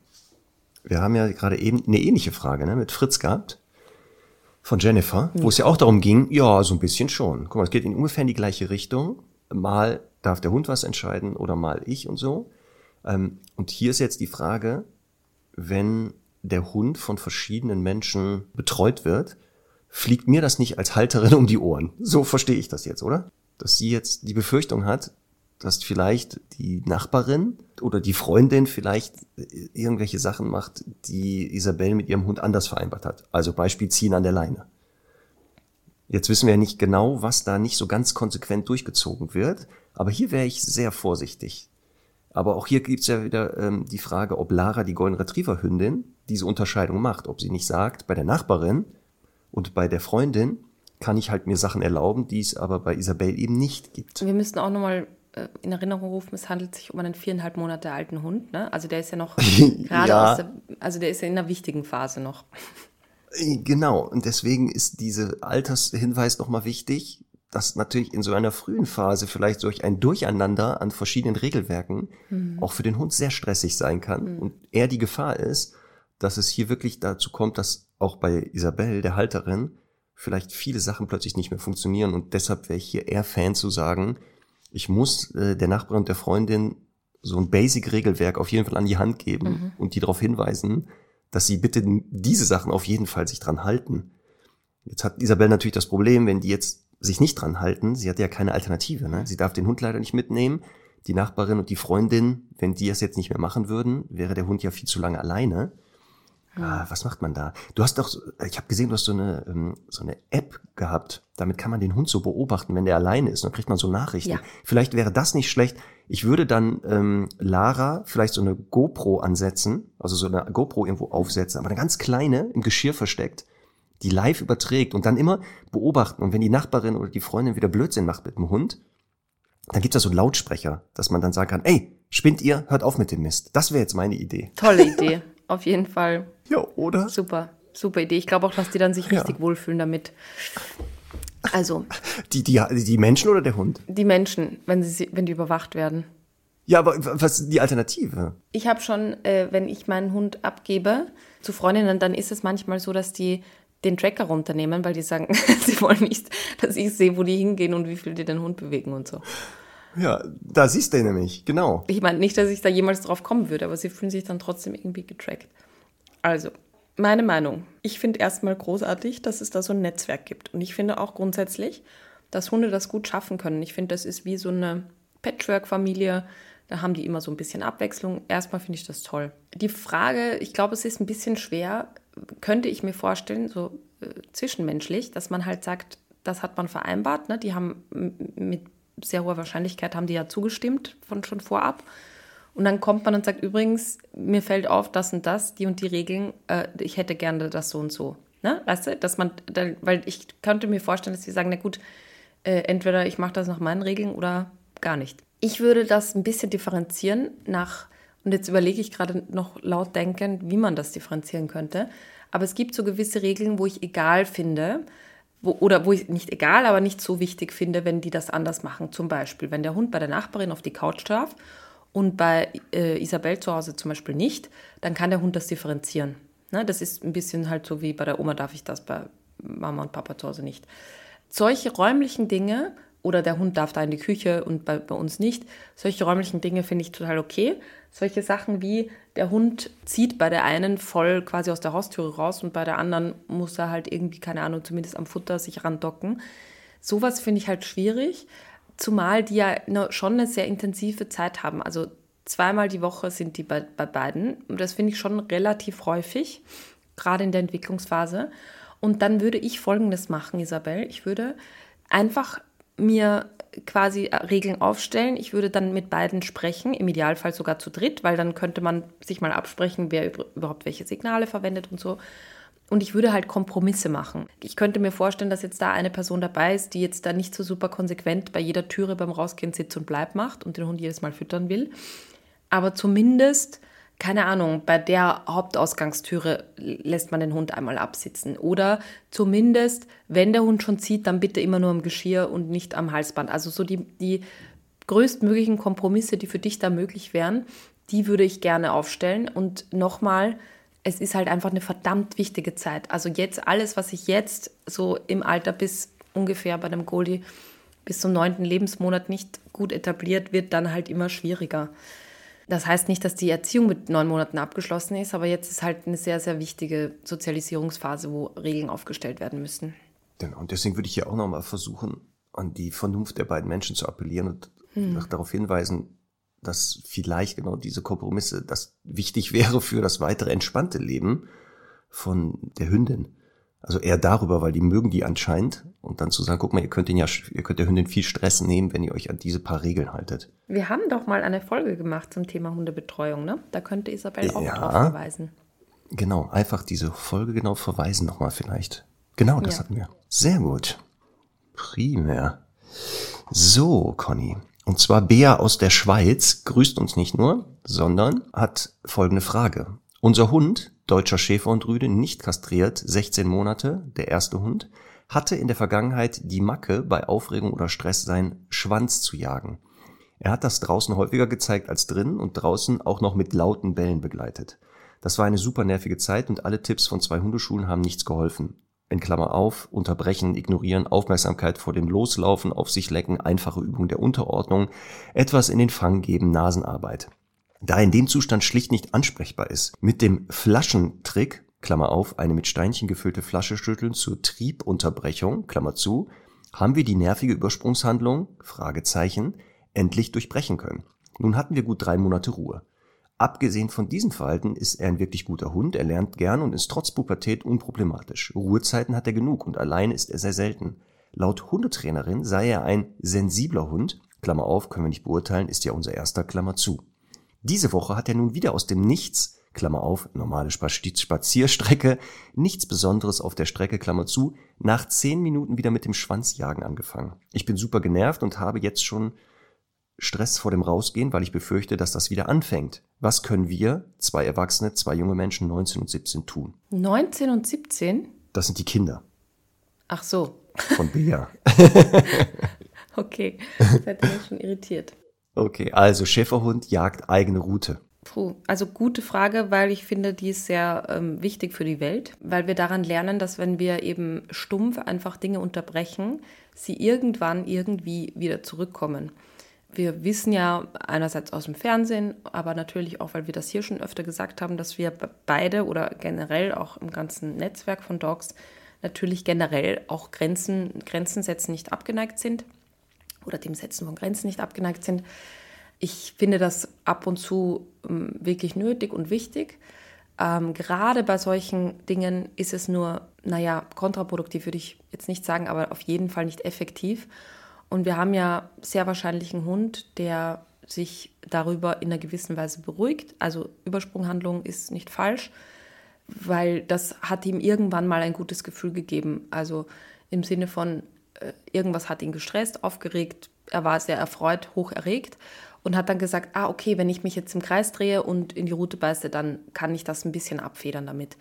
wir haben ja gerade eben eine ähnliche Frage ne, mit Fritz gehabt. Von Jennifer, wo es ja auch darum ging, ja, so ein bisschen schon. Guck mal, es geht in ungefähr in die gleiche Richtung. Mal darf der Hund was entscheiden oder mal ich und so. Ähm, und hier ist jetzt die Frage, wenn der Hund von verschiedenen Menschen betreut wird, fliegt mir das nicht als Halterin um die Ohren. So verstehe ich das jetzt, oder? Dass sie jetzt die Befürchtung hat, dass vielleicht die Nachbarin oder die Freundin vielleicht irgendwelche Sachen macht, die Isabel mit ihrem Hund anders vereinbart hat. Also Beispiel ziehen an der Leine. Jetzt wissen wir ja nicht genau, was da nicht so ganz konsequent durchgezogen wird, aber hier wäre ich sehr vorsichtig. Aber auch hier gibt's ja wieder ähm, die Frage, ob Lara, die Golden Retriever Hündin, diese Unterscheidung macht. Ob sie nicht sagt, bei der Nachbarin und bei der Freundin kann ich halt mir Sachen erlauben, die es aber bei Isabel eben nicht gibt. Wir müssten auch nochmal äh, in Erinnerung rufen, es handelt sich um einen viereinhalb Monate alten Hund. Ne? Also der ist ja noch gerade Ja. aus der, also der ist ja in einer wichtigen Phase noch. Äh, Genau, und deswegen ist diese Altershinweis nochmal wichtig, dass natürlich in so einer frühen Phase vielleicht durch ein Durcheinander an verschiedenen Regelwerken auch für den Hund sehr stressig sein kann und eher die Gefahr ist, dass es hier wirklich dazu kommt, dass auch bei Isabel, der Halterin, vielleicht viele Sachen plötzlich nicht mehr funktionieren und deshalb wäre ich hier eher Fan zu sagen, ich muss äh, der Nachbarin und der Freundin so ein Basic-Regelwerk auf jeden Fall an die Hand geben und die darauf hinweisen, dass sie bitte diese Sachen auf jeden Fall sich dran halten. Jetzt hat Isabel natürlich das Problem, wenn die jetzt sich nicht dran halten, sie hat ja keine Alternative. Ne? Sie darf den Hund leider nicht mitnehmen. Die Nachbarin und die Freundin, wenn die das jetzt nicht mehr machen würden, wäre der Hund ja viel zu lange alleine. Ah, was macht man da? Du hast doch, ich habe gesehen, du hast so eine, ähm, so eine App gehabt. Damit kann man den Hund so beobachten, wenn der alleine ist. Dann kriegt man so Nachrichten. Ja. Vielleicht wäre das nicht schlecht. Ich würde dann ähm, Lara vielleicht so eine GoPro ansetzen, also so eine GoPro irgendwo aufsetzen, aber eine ganz kleine im Geschirr versteckt, die live überträgt und dann immer beobachten. Und wenn die Nachbarin oder die Freundin wieder Blödsinn macht mit dem Hund, dann gibt es da so einen Lautsprecher, dass man dann sagen kann, ey, spinnt ihr, hört auf mit dem Mist. Das wäre jetzt meine Idee. Tolle Idee. Auf jeden Fall. Ja, oder? Super. Super Idee. Ich glaube auch, dass die dann sich Ja. richtig wohlfühlen damit. Also, Die, die, die Menschen oder der Hund? die Menschen, wenn, sie, wenn die überwacht werden. Ja, aber was ist die Alternative? Ich habe schon, äh, wenn ich meinen Hund abgebe zu Freundinnen, dann ist es manchmal so, dass die den Tracker runternehmen, weil die sagen, sie wollen nicht, dass ich sehe, wo die hingehen und wie viel die den Hund bewegen und so. Ja, da siehst du nämlich, genau. Ich meine nicht, dass ich da jemals drauf kommen würde, aber sie fühlen sich dann trotzdem irgendwie getrackt. Also, meine Meinung. Ich finde erstmal großartig, dass es da so ein Netzwerk gibt. Und ich finde auch grundsätzlich, dass Hunde das gut schaffen können. Ich finde, das ist wie so eine Patchwork-Familie. Da haben die immer so ein bisschen Abwechslung. Erstmal finde ich das toll. Die Frage, ich glaube, es ist ein bisschen schwer, könnte ich mir vorstellen, so äh, zwischenmenschlich, dass man halt sagt, das hat man vereinbart. Ne? Die haben mit sehr hoher Wahrscheinlichkeit haben die ja zugestimmt von schon vorab. Und dann kommt man und sagt, übrigens, mir fällt auf, das und das, die und die Regeln, äh, ich hätte gerne das so und so. Ne? Weißt du, dass man, da, weil ich könnte mir vorstellen, dass sie sagen, na gut, äh, entweder ich mache das nach meinen Regeln oder gar nicht. Ich würde das ein bisschen differenzieren nach, und jetzt überlege ich gerade noch laut denkend, wie man das differenzieren könnte. Aber es gibt so gewisse Regeln, wo ich egal finde, wo, oder wo ich nicht egal, aber nicht so wichtig finde, wenn die das anders machen. Zum Beispiel, wenn der Hund bei der Nachbarin auf die Couch darf und bei äh, Isabel zu Hause zum Beispiel nicht, dann kann der Hund das differenzieren. Ne? Das ist ein bisschen halt so wie bei der Oma darf ich das, bei Mama und Papa zu Hause nicht. Solche räumlichen Dinge, oder der Hund darf da in die Küche und bei, bei uns nicht, solche räumlichen Dinge finde ich total okay. Solche Sachen wie der Hund zieht bei der einen voll quasi aus der Haustüre raus und bei der anderen muss er halt irgendwie, keine Ahnung, zumindest am Futter sich randocken. Sowas finde ich halt schwierig, zumal die ja schon eine sehr intensive Zeit haben. Also zweimal die Woche sind die bei, bei beiden und das finde ich schon relativ häufig, gerade in der Entwicklungsphase. Und dann würde ich Folgendes machen, Isabel. Ich würde einfach mir quasi Regeln aufstellen. Ich würde dann mit beiden sprechen, im Idealfall sogar zu dritt, weil dann könnte man sich mal absprechen, wer überhaupt welche Signale verwendet und so. Und ich würde halt Kompromisse machen. Ich könnte mir vorstellen, dass jetzt da eine Person dabei ist, die jetzt da nicht so super konsequent bei jeder Türe beim Rausgehen Sitz und Bleib macht und den Hund jedes Mal füttern will. Aber zumindest, keine Ahnung, bei der Hauptausgangstüre lässt man den Hund einmal absitzen. Oder zumindest, wenn der Hund schon zieht, dann bitte immer nur am Geschirr und nicht am Halsband. Also so die, die größtmöglichen Kompromisse, die für dich da möglich wären, die würde ich gerne aufstellen. Und nochmal, es ist halt einfach eine verdammt wichtige Zeit. Also jetzt alles, was ich jetzt so im Alter bis ungefähr bei dem Goldie bis zum neunten Lebensmonat nicht gut etabliert, wird dann halt immer schwieriger. Das heißt nicht, dass die Erziehung mit neun Monaten abgeschlossen ist, aber jetzt ist halt eine sehr, sehr wichtige Sozialisierungsphase, wo Regeln aufgestellt werden müssen. Genau, und deswegen würde ich ja auch nochmal versuchen, an die Vernunft der beiden Menschen zu appellieren und hm. darauf hinweisen, dass vielleicht genau diese Kompromisse das wichtig wäre für das weitere entspannte Leben von der Hündin. Also eher darüber, weil die mögen die anscheinend. Und dann zu sagen, guck mal, ihr könnt den ja, ihr könnt der Hündin viel Stress nehmen, wenn ihr euch an diese paar Regeln haltet. Wir haben doch mal eine Folge gemacht zum Thema Hundebetreuung, ne? Da könnte Isabel auch ja, drauf verweisen. Genau, einfach diese Folge genau verweisen nochmal vielleicht. Genau, das ja. hatten wir. Sehr gut. Primär. So, Conny. Und zwar Bea aus der Schweiz grüßt uns nicht nur, sondern hat folgende Frage. Unser Hund, deutscher Schäferhundrüde, nicht kastriert, 16 Monate, der erste Hund, hatte in der Vergangenheit die Macke, bei Aufregung oder Stress seinen Schwanz zu jagen. Er hat das draußen häufiger gezeigt als drinnen und draußen auch noch mit lauten Bällen begleitet. Das war eine super nervige Zeit und alle Tipps von zwei Hundeschulen haben nichts geholfen. In Klammer auf, unterbrechen, ignorieren, Aufmerksamkeit vor dem Loslaufen, auf sich lecken, einfache Übung der Unterordnung, etwas in den Fang geben, Nasenarbeit da er in dem Zustand schlicht nicht ansprechbar ist. Mit dem Flaschentrick, Klammer auf, eine mit Steinchen gefüllte Flasche schütteln zur Triebunterbrechung, Klammer zu, haben wir die nervige Übersprungshandlung, Fragezeichen, endlich durchbrechen können. Nun hatten wir gut drei Monate Ruhe. Abgesehen von diesem Verhalten ist er ein wirklich guter Hund, er lernt gern und ist trotz Pubertät unproblematisch. Ruhezeiten hat er genug und allein ist er sehr selten. Laut Hundetrainerin sei er ein sensibler Hund, Klammer auf, können wir nicht beurteilen, ist ja unser erster Klammer zu. Diese Woche hat er nun wieder aus dem Nichts, Klammer auf, normale Spazierstrecke, nichts Besonderes auf der Strecke, Klammer zu, nach zehn Minuten wieder mit dem Schwanzjagen angefangen. Ich bin super genervt und habe jetzt schon Stress vor dem Rausgehen, weil ich befürchte, dass das wieder anfängt. Was können wir, zwei Erwachsene, zwei junge Menschen, 19 und 17, tun? 19 und 17? Das sind die Kinder. Ach so. Von Bea. okay, das hat mich schon irritiert. Okay, also Schäferhund jagt eigene Route. Puh, also gute Frage, weil ich finde, die ist sehr ähm, wichtig für die Welt, weil wir daran lernen, dass wenn wir eben stumpf einfach Dinge unterbrechen, sie irgendwann irgendwie wieder zurückkommen. Wir wissen ja einerseits aus dem Fernsehen, aber natürlich auch, weil wir das hier schon öfter gesagt haben, dass wir beide oder generell auch im ganzen Netzwerk von Dogs natürlich generell auch Grenzen, Grenzen setzen nicht abgeneigt sind oder dem Setzen von Grenzen nicht abgeneigt sind. Ich finde das ab und zu ähm, wirklich nötig und wichtig. Ähm, gerade bei solchen Dingen ist es nur, naja, kontraproduktiv würde ich jetzt nicht sagen, aber auf jeden Fall nicht effektiv. Und wir haben ja sehr wahrscheinlich einen Hund, der sich darüber in einer gewissen Weise beruhigt. Also Übersprunghandlung ist nicht falsch, weil das hat ihm irgendwann mal ein gutes Gefühl gegeben. Also im Sinne von, irgendwas hat ihn gestresst, aufgeregt, er war sehr erfreut, hoch erregt und hat dann gesagt, ah, okay, wenn ich mich jetzt im Kreis drehe und in die Route beiße, dann kann ich das ein bisschen abfedern damit.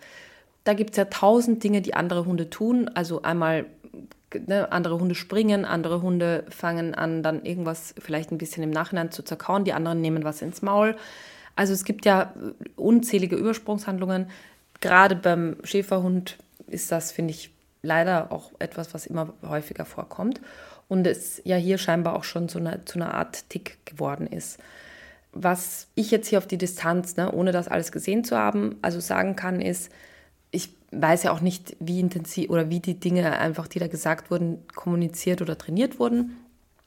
Da gibt es ja tausend Dinge, die andere Hunde tun. Also einmal ne, andere Hunde springen, andere Hunde fangen an, dann irgendwas vielleicht ein bisschen im Nachhinein zu zerkauen, die anderen nehmen was ins Maul. Also es gibt ja unzählige Übersprungshandlungen. Gerade beim Schäferhund ist das, finde ich, leider auch etwas, was immer häufiger vorkommt und es ja hier scheinbar auch schon zu einer, zu einer Art Tick geworden ist. Was ich jetzt hier auf die Distanz, ne, ohne das alles gesehen zu haben, also sagen kann, ist, ich weiß ja auch nicht, wie intensiv oder wie die Dinge einfach, die da gesagt wurden, kommuniziert oder trainiert wurden.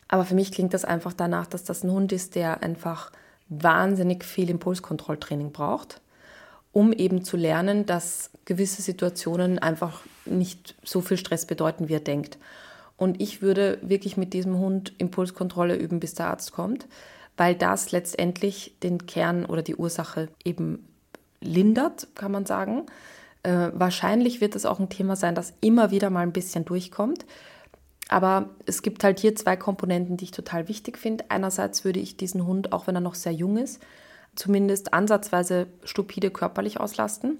Aber für mich klingt das einfach danach, dass das ein Hund ist, der einfach wahnsinnig viel Impulskontrolltraining braucht um eben zu lernen, dass gewisse Situationen einfach nicht so viel Stress bedeuten, wie er denkt. Und ich würde wirklich mit diesem Hund Impulskontrolle üben, bis der Arzt kommt, weil das letztendlich den Kern oder die Ursache eben lindert, kann man sagen. Äh, wahrscheinlich wird es auch ein Thema sein, das immer wieder mal ein bisschen durchkommt. Aber es gibt halt hier zwei Komponenten, die ich total wichtig finde. Einerseits würde ich diesen Hund, auch wenn er noch sehr jung ist, zumindest ansatzweise stupide körperlich auslasten.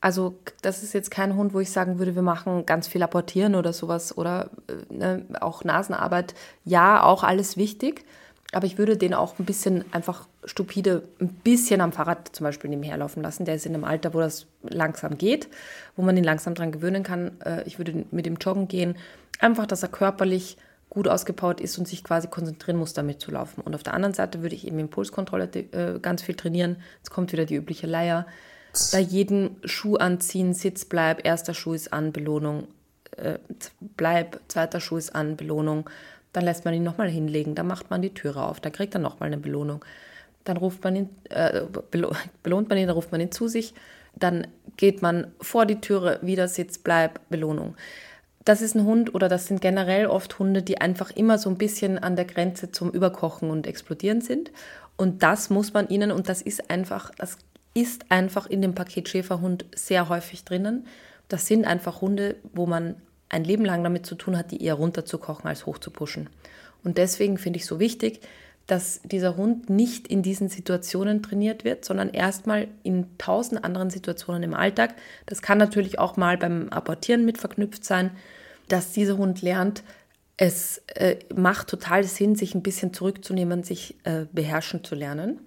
Also das ist jetzt kein Hund, wo ich sagen würde, wir machen ganz viel Apportieren oder sowas oder äh, ne, auch Nasenarbeit. Ja, auch alles wichtig. Aber ich würde den auch ein bisschen einfach stupide, ein bisschen am Fahrrad zum Beispiel nebenher laufen lassen. Der ist in einem Alter, wo das langsam geht, wo man ihn langsam dran gewöhnen kann. Äh, ich würde mit dem Joggen gehen. Einfach, dass er körperlich gut ausgepowert ist und sich quasi konzentrieren muss, damit zu laufen. Und auf der anderen Seite würde ich eben Impulskontrolle äh, ganz viel trainieren. Jetzt kommt wieder die übliche Leier. Bei jedem Schuh anziehen, Sitz, bleib, erster Schuh ist an, Belohnung, äh, bleib, zweiter Schuh ist an, Belohnung. Dann lässt man ihn nochmal hinlegen, dann macht man die Türe auf, dann kriegt er nochmal eine Belohnung. Dann ruft man ihn, äh, belohnt man ihn, dann ruft man ihn zu sich. Dann geht man vor die Türe, wieder Sitz, bleib, Belohnung das ist ein Hund oder das sind generell oft Hunde, die einfach immer so ein bisschen an der Grenze zum Überkochen und Explodieren sind. Und das muss man ihnen, und das ist einfach, das ist einfach in dem Paket Schäferhund sehr häufig drinnen. Das sind einfach Hunde, wo man ein Leben lang damit zu tun hat, die eher runterzukochen als hochzupuschen. Und deswegen finde ich so wichtig, dass dieser Hund nicht in diesen Situationen trainiert wird, sondern erstmal in tausend anderen Situationen im Alltag. Das kann natürlich auch mal beim Apportieren mit verknüpft sein, dass dieser Hund lernt, es äh, macht total Sinn, sich ein bisschen zurückzunehmen, sich äh, beherrschen zu lernen.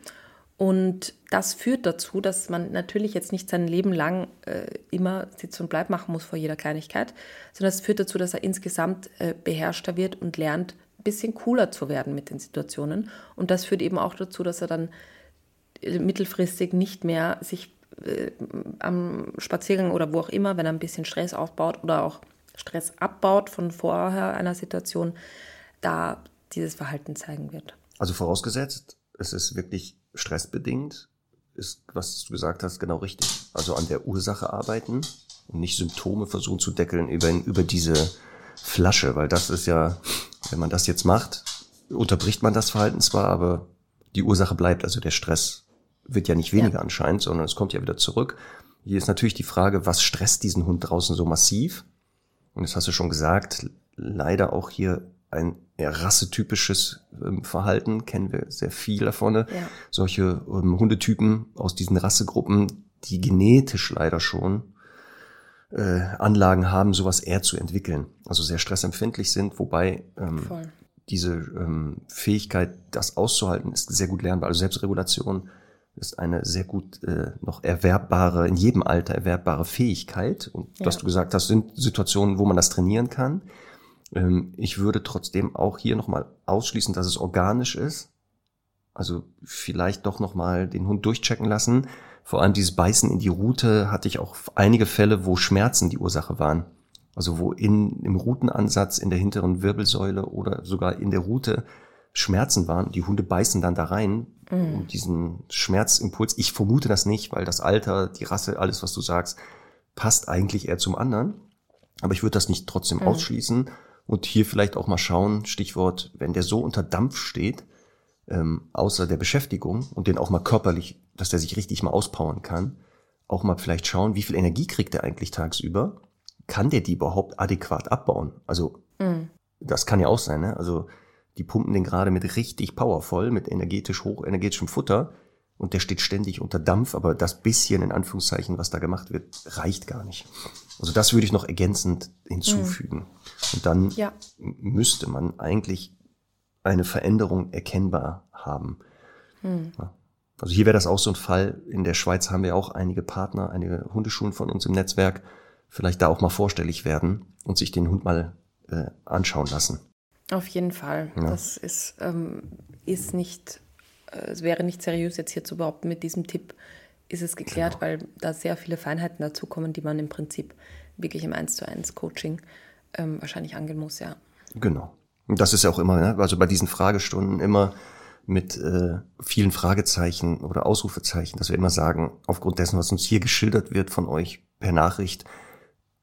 Und das führt dazu, dass man natürlich jetzt nicht sein Leben lang äh, immer Sitz und Bleib machen muss vor jeder Kleinigkeit, sondern es führt dazu, dass er insgesamt äh, beherrschter wird und lernt, ein bisschen cooler zu werden mit den Situationen. Und das führt eben auch dazu, dass er dann äh, mittelfristig nicht mehr sich äh, am Spaziergang oder wo auch immer, wenn er ein bisschen Stress aufbaut oder auch Stress abbaut von vorher einer Situation, da dieses Verhalten zeigen wird. Also vorausgesetzt, es ist wirklich stressbedingt, ist, was du gesagt hast, genau richtig. Also an der Ursache arbeiten und nicht Symptome versuchen zu deckeln über, über diese Flasche, weil das ist ja, wenn man das jetzt macht, unterbricht man das Verhalten zwar, aber die Ursache bleibt, also der Stress wird ja nicht weniger ja. anscheinend, sondern es kommt ja wieder zurück. Hier ist natürlich die Frage, was stresst diesen Hund draußen so massiv? Und das hast du schon gesagt, leider auch hier ein eher rassetypisches ähm, Verhalten, kennen wir sehr viel davon. Ja. Solche ähm, Hundetypen aus diesen Rassegruppen, die genetisch leider schon äh, Anlagen haben, sowas eher zu entwickeln. Also sehr stressempfindlich sind, wobei ähm, diese ähm, Fähigkeit, das auszuhalten, ist sehr gut lernbar. Also Selbstregulation ist eine sehr gut äh, noch erwerbbare, in jedem Alter erwerbbare Fähigkeit. Und ja. was du gesagt hast, sind Situationen, wo man das trainieren kann. Ähm, ich würde trotzdem auch hier nochmal ausschließen, dass es organisch ist. Also vielleicht doch nochmal den Hund durchchecken lassen. Vor allem dieses Beißen in die Rute hatte ich auch einige Fälle, wo Schmerzen die Ursache waren. Also wo in, im Rutenansatz in der hinteren Wirbelsäule oder sogar in der Rute Schmerzen waren. Die Hunde beißen dann da rein, mhm. um diesen Schmerzimpuls. Ich vermute das nicht, weil das Alter, die Rasse, alles, was du sagst, passt eigentlich eher zum anderen. Aber ich würde das nicht trotzdem mhm. ausschließen und hier vielleicht auch mal schauen, Stichwort, wenn der so unter Dampf steht, ähm, außer der Beschäftigung und den auch mal körperlich, dass der sich richtig mal auspowern kann, auch mal vielleicht schauen, wie viel Energie kriegt er eigentlich tagsüber? Kann der die überhaupt adäquat abbauen? Also mhm. das kann ja auch sein, ne? Also die pumpen den gerade mit richtig powervoll, mit energetisch hochenergetischem Futter und der steht ständig unter Dampf, aber das bisschen in Anführungszeichen, was da gemacht wird, reicht gar nicht. Also das würde ich noch ergänzend hinzufügen. Mhm. Und dann ja. müsste man eigentlich eine Veränderung erkennbar haben. Mhm. Also hier wäre das auch so ein Fall. In der Schweiz haben wir auch einige Partner, einige Hundeschulen von uns im Netzwerk. Vielleicht da auch mal vorstellig werden und sich den Hund mal äh, anschauen lassen. Auf jeden Fall. Ja. Das ist, ähm, ist nicht, es wäre nicht seriös, jetzt hier zu behaupten, mit diesem Tipp ist es geklärt, genau. weil da sehr viele Feinheiten dazukommen, die man im Prinzip wirklich im 1 zu 1 Coaching ähm, wahrscheinlich angehen muss, ja. Genau. Und das ist ja auch immer, ne? also bei diesen Fragestunden immer mit äh, vielen Fragezeichen oder Ausrufezeichen, dass wir immer sagen, aufgrund dessen, was uns hier geschildert wird von euch per Nachricht,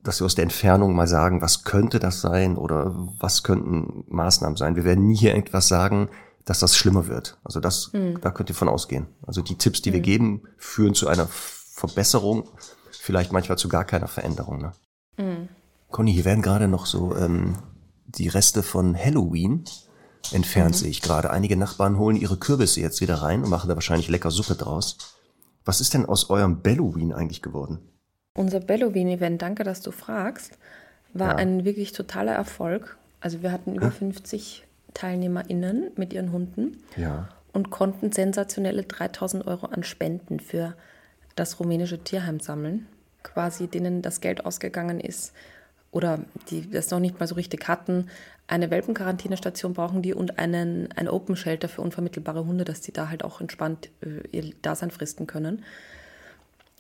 dass wir aus der Entfernung mal sagen, was könnte das sein oder was könnten Maßnahmen sein. Wir werden nie hier irgendwas sagen, dass das schlimmer wird. Also das, mhm. da könnt ihr von ausgehen. Also die Tipps, die mhm. wir hm. geben, führen zu einer Verbesserung, vielleicht manchmal zu gar keiner Veränderung. Ne? Mhm. Conny, hier werden gerade noch so ähm, die Reste von Halloween entfernt, mhm. sehe ich gerade. Einige Nachbarn holen ihre Kürbisse jetzt wieder rein und machen da wahrscheinlich lecker Suppe draus. Was ist denn aus eurem Belloween eigentlich geworden? Unser Belloween-Event, danke, dass du fragst, war ja. ein wirklich totaler Erfolg. Also wir hatten über ja. 50 TeilnehmerInnen mit ihren Hunden ja. und konnten sensationelle 3000 Euro an Spenden für das rumänische Tierheim sammeln. Quasi denen das Geld ausgegangen ist oder die das noch nicht mal so richtig hatten, eine Welpenquarantänestation brauchen die und einen, ein Open Shelter für unvermittelbare Hunde, dass die da halt auch entspannt äh, ihr Dasein fristen können.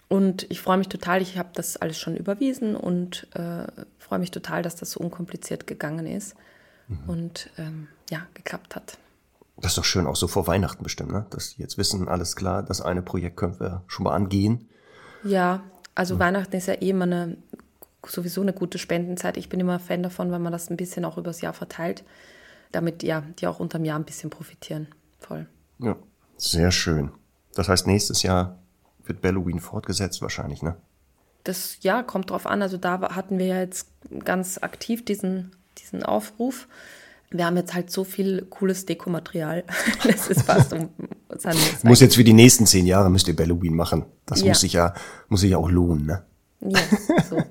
Und ich freue mich total, ich habe das alles schon überwiesen und äh, freue mich total, dass das so unkompliziert gegangen ist mhm. und ähm, ja, geklappt hat. Das ist doch schön, auch so vor Weihnachten bestimmt, ne? dass die jetzt wissen, alles klar, das eine Projekt können wir schon mal angehen. Ja, also mhm. Weihnachten ist ja eh immer eine, sowieso eine gute Spendenzeit. Ich bin immer Fan davon, wenn man das ein bisschen auch übers Jahr verteilt, damit ja, die auch unterm Jahr ein bisschen profitieren. Voll. Ja, sehr schön. Das heißt, nächstes Jahr wird Halloween fortgesetzt wahrscheinlich, ne? Das ja, kommt drauf an. Also da hatten wir ja jetzt ganz aktiv diesen, diesen Aufruf. Wir haben jetzt halt so viel cooles Dekomaterial. das ist fast um Muss jetzt für die nächsten zehn Jahre müsst ihr Halloween machen. Das ja. muss sich ja, muss sich ja auch lohnen, ne? Ja, so.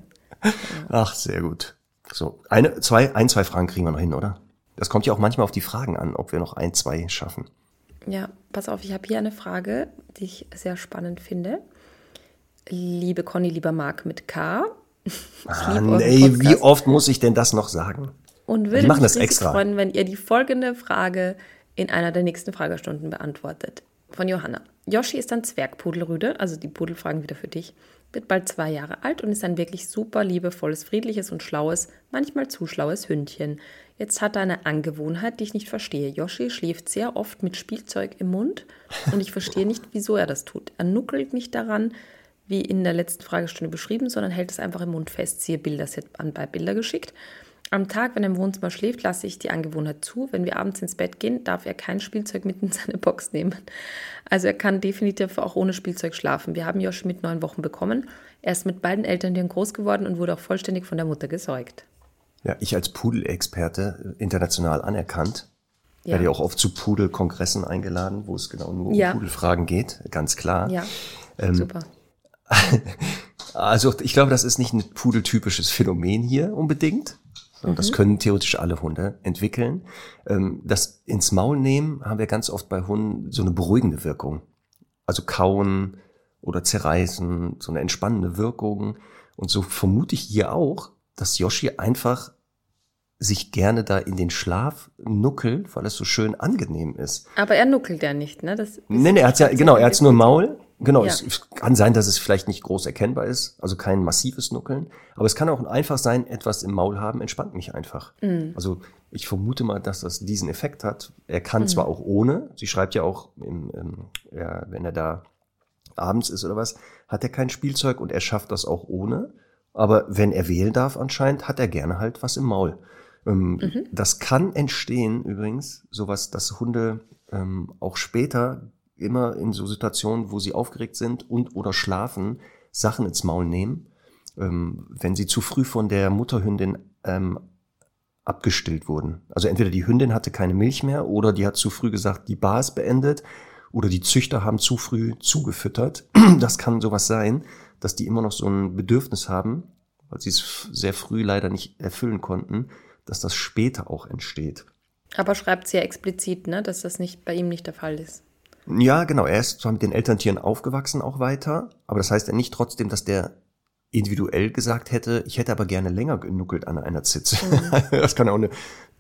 Ach, sehr gut. So, eine, zwei, ein, zwei Fragen kriegen wir noch hin, oder? Das kommt ja auch manchmal auf die Fragen an, ob wir noch ein, zwei schaffen. Ja, pass auf, ich habe hier eine Frage, die ich sehr spannend finde. Liebe Conny, lieber Marc mit K. Ah, nee, wie oft muss ich denn das noch sagen? Und würde mich das extra. freuen, wenn ihr die folgende Frage in einer der nächsten Fragestunden beantwortet. Von Johanna. Yoshi ist ein Zwergpudelrüde, also die Pudelfragen wieder für dich wird bald zwei Jahre alt und ist ein wirklich super liebevolles, friedliches und schlaues, manchmal zu schlaues Hündchen. Jetzt hat er eine Angewohnheit, die ich nicht verstehe. Yoshi schläft sehr oft mit Spielzeug im Mund und ich verstehe nicht, wieso er das tut. Er nuckelt nicht daran, wie in der letzten Fragestunde beschrieben, sondern hält es einfach im Mund fest. Siehe Bilderset an bei Bilder geschickt. Am Tag, wenn er im Wohnzimmer schläft, lasse ich die Angewohnheit zu. Wenn wir abends ins Bett gehen, darf er kein Spielzeug mit in seine Box nehmen. Also er kann definitiv auch ohne Spielzeug schlafen. Wir haben Josh mit neun Wochen bekommen. Er ist mit beiden Elterntieren groß geworden und wurde auch vollständig von der Mutter gesäugt. Ja, ich als Pudelexperte äh, international anerkannt. Ja. Werde ja auch oft zu Pudelkongressen eingeladen, wo es genau nur um ja. Pudelfragen geht, ganz klar. Ja, ähm, super. also ich glaube, das ist nicht ein pudeltypisches Phänomen hier unbedingt. Mhm. Das können theoretisch alle Hunde entwickeln. Ähm, das ins Maul nehmen haben wir ganz oft bei Hunden so eine beruhigende Wirkung. Also kauen oder zerreißen, so eine entspannende Wirkung. Und so vermute ich hier auch, dass Yoshi einfach sich gerne da in den Schlaf nuckelt, weil es so schön angenehm ist. Aber er nuckelt ja nicht, ne? Das nee, nee, er hat's ja, genau, er hat's nur Maul Genau, ja. es kann sein, dass es vielleicht nicht groß erkennbar ist, also kein massives Nuckeln. Aber es kann auch einfach sein, etwas im Maul haben, entspannt mich einfach. Mhm. Also ich vermute mal, dass das diesen Effekt hat. Er kann mhm. zwar auch ohne, sie schreibt ja auch, im, im, ja, wenn er da abends ist oder was, hat er kein Spielzeug und er schafft das auch ohne. Aber wenn er wählen darf anscheinend, hat er gerne halt was im Maul. Ähm, mhm. Das kann entstehen übrigens, sowas, dass Hunde ähm, auch später immer in so Situationen, wo sie aufgeregt sind und oder schlafen, Sachen ins Maul nehmen, ähm, wenn sie zu früh von der Mutterhündin ähm, abgestillt wurden. Also entweder die Hündin hatte keine Milch mehr oder die hat zu früh gesagt, die Bar ist beendet oder die Züchter haben zu früh zugefüttert. Das kann sowas sein, dass die immer noch so ein Bedürfnis haben, weil sie es sehr früh leider nicht erfüllen konnten, dass das später auch entsteht. Aber schreibt sie ja explizit, ne, dass das nicht bei ihm nicht der Fall ist. Ja, genau. Er ist zwar mit den Elterntieren aufgewachsen auch weiter, aber das heißt ja nicht trotzdem, dass der individuell gesagt hätte, ich hätte aber gerne länger genuckelt an einer Zitze. Mhm. das kann ja auch eine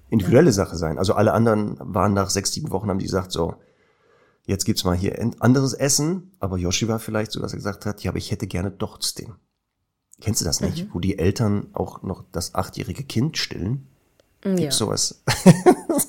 individuelle Sache sein. Also alle anderen waren nach sechs, sieben Wochen, haben die gesagt, so, jetzt gibt's mal hier anderes Essen, aber Yoshi war vielleicht so, dass er gesagt hat, ja, aber ich hätte gerne trotzdem. Kennst du das nicht? Mhm. Wo die Eltern auch noch das achtjährige Kind stillen? Gibt's ja. sowas?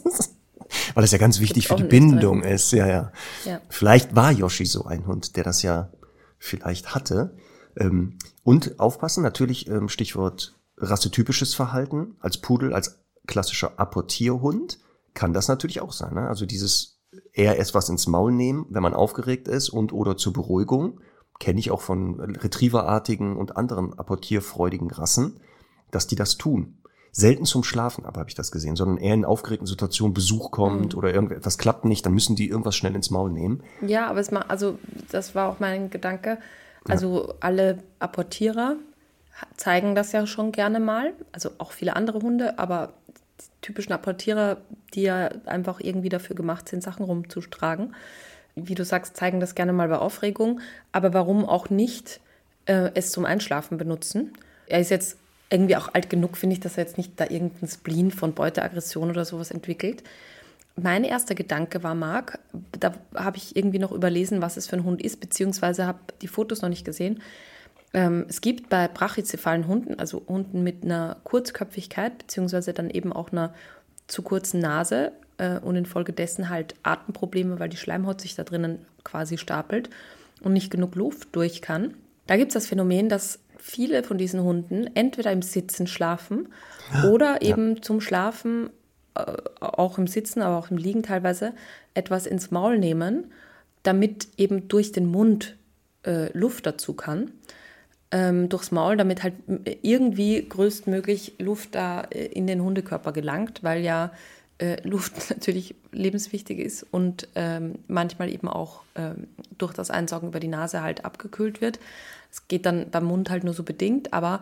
Weil das ja ganz wichtig für die Bindung ist. Ja, ja, ja. Vielleicht war Yoshi so ein Hund, der das ja vielleicht hatte. Ähm, und aufpassen, natürlich ähm, Stichwort rassetypisches Verhalten. Als Pudel, als klassischer Apportierhund kann das natürlich auch sein. Ne? Also dieses eher erst was ins Maul nehmen, wenn man aufgeregt ist und oder zur Beruhigung. Kenne ich auch von Retrieverartigen und anderen apportierfreudigen Rassen, dass die das tun selten zum Schlafen ab, habe ich das gesehen, sondern eher in aufgeregten Situationen Besuch kommt mhm. oder irgendetwas klappt nicht, dann müssen die irgendwas schnell ins Maul nehmen. Ja, aber es mal, also das war auch mein Gedanke. Also ja. alle Apportierer zeigen das ja schon gerne mal, also auch viele andere Hunde, aber die typischen Apportierer, die ja einfach irgendwie dafür gemacht sind, Sachen rumzutragen, wie du sagst, zeigen das gerne mal bei Aufregung, aber warum auch nicht äh, es zum Einschlafen benutzen? Er ist jetzt irgendwie auch alt genug, finde ich, dass er jetzt nicht da irgendein Spleen von Beuteaggression oder sowas entwickelt. Mein erster Gedanke war, Marc, da habe ich irgendwie noch überlesen, was es für ein Hund ist, beziehungsweise habe die Fotos noch nicht gesehen. Ähm, es gibt bei brachycephalen Hunden, also Hunden mit einer Kurzköpfigkeit, beziehungsweise dann eben auch einer zu kurzen Nase äh, und infolgedessen halt Atemprobleme, weil die Schleimhaut sich da drinnen quasi stapelt und nicht genug Luft durch kann. Da gibt es das Phänomen, dass viele von diesen Hunden entweder im Sitzen schlafen oder eben ja. zum Schlafen, äh, auch im Sitzen, aber auch im Liegen teilweise, etwas ins Maul nehmen, damit eben durch den Mund äh, Luft dazu kann. Ähm, durchs Maul, damit halt irgendwie größtmöglich Luft da äh, in den Hundekörper gelangt, weil ja äh, Luft natürlich lebenswichtig ist und ähm, manchmal eben auch ähm, durch das Einsaugen über die Nase halt abgekühlt wird. Es geht dann beim Mund halt nur so bedingt, aber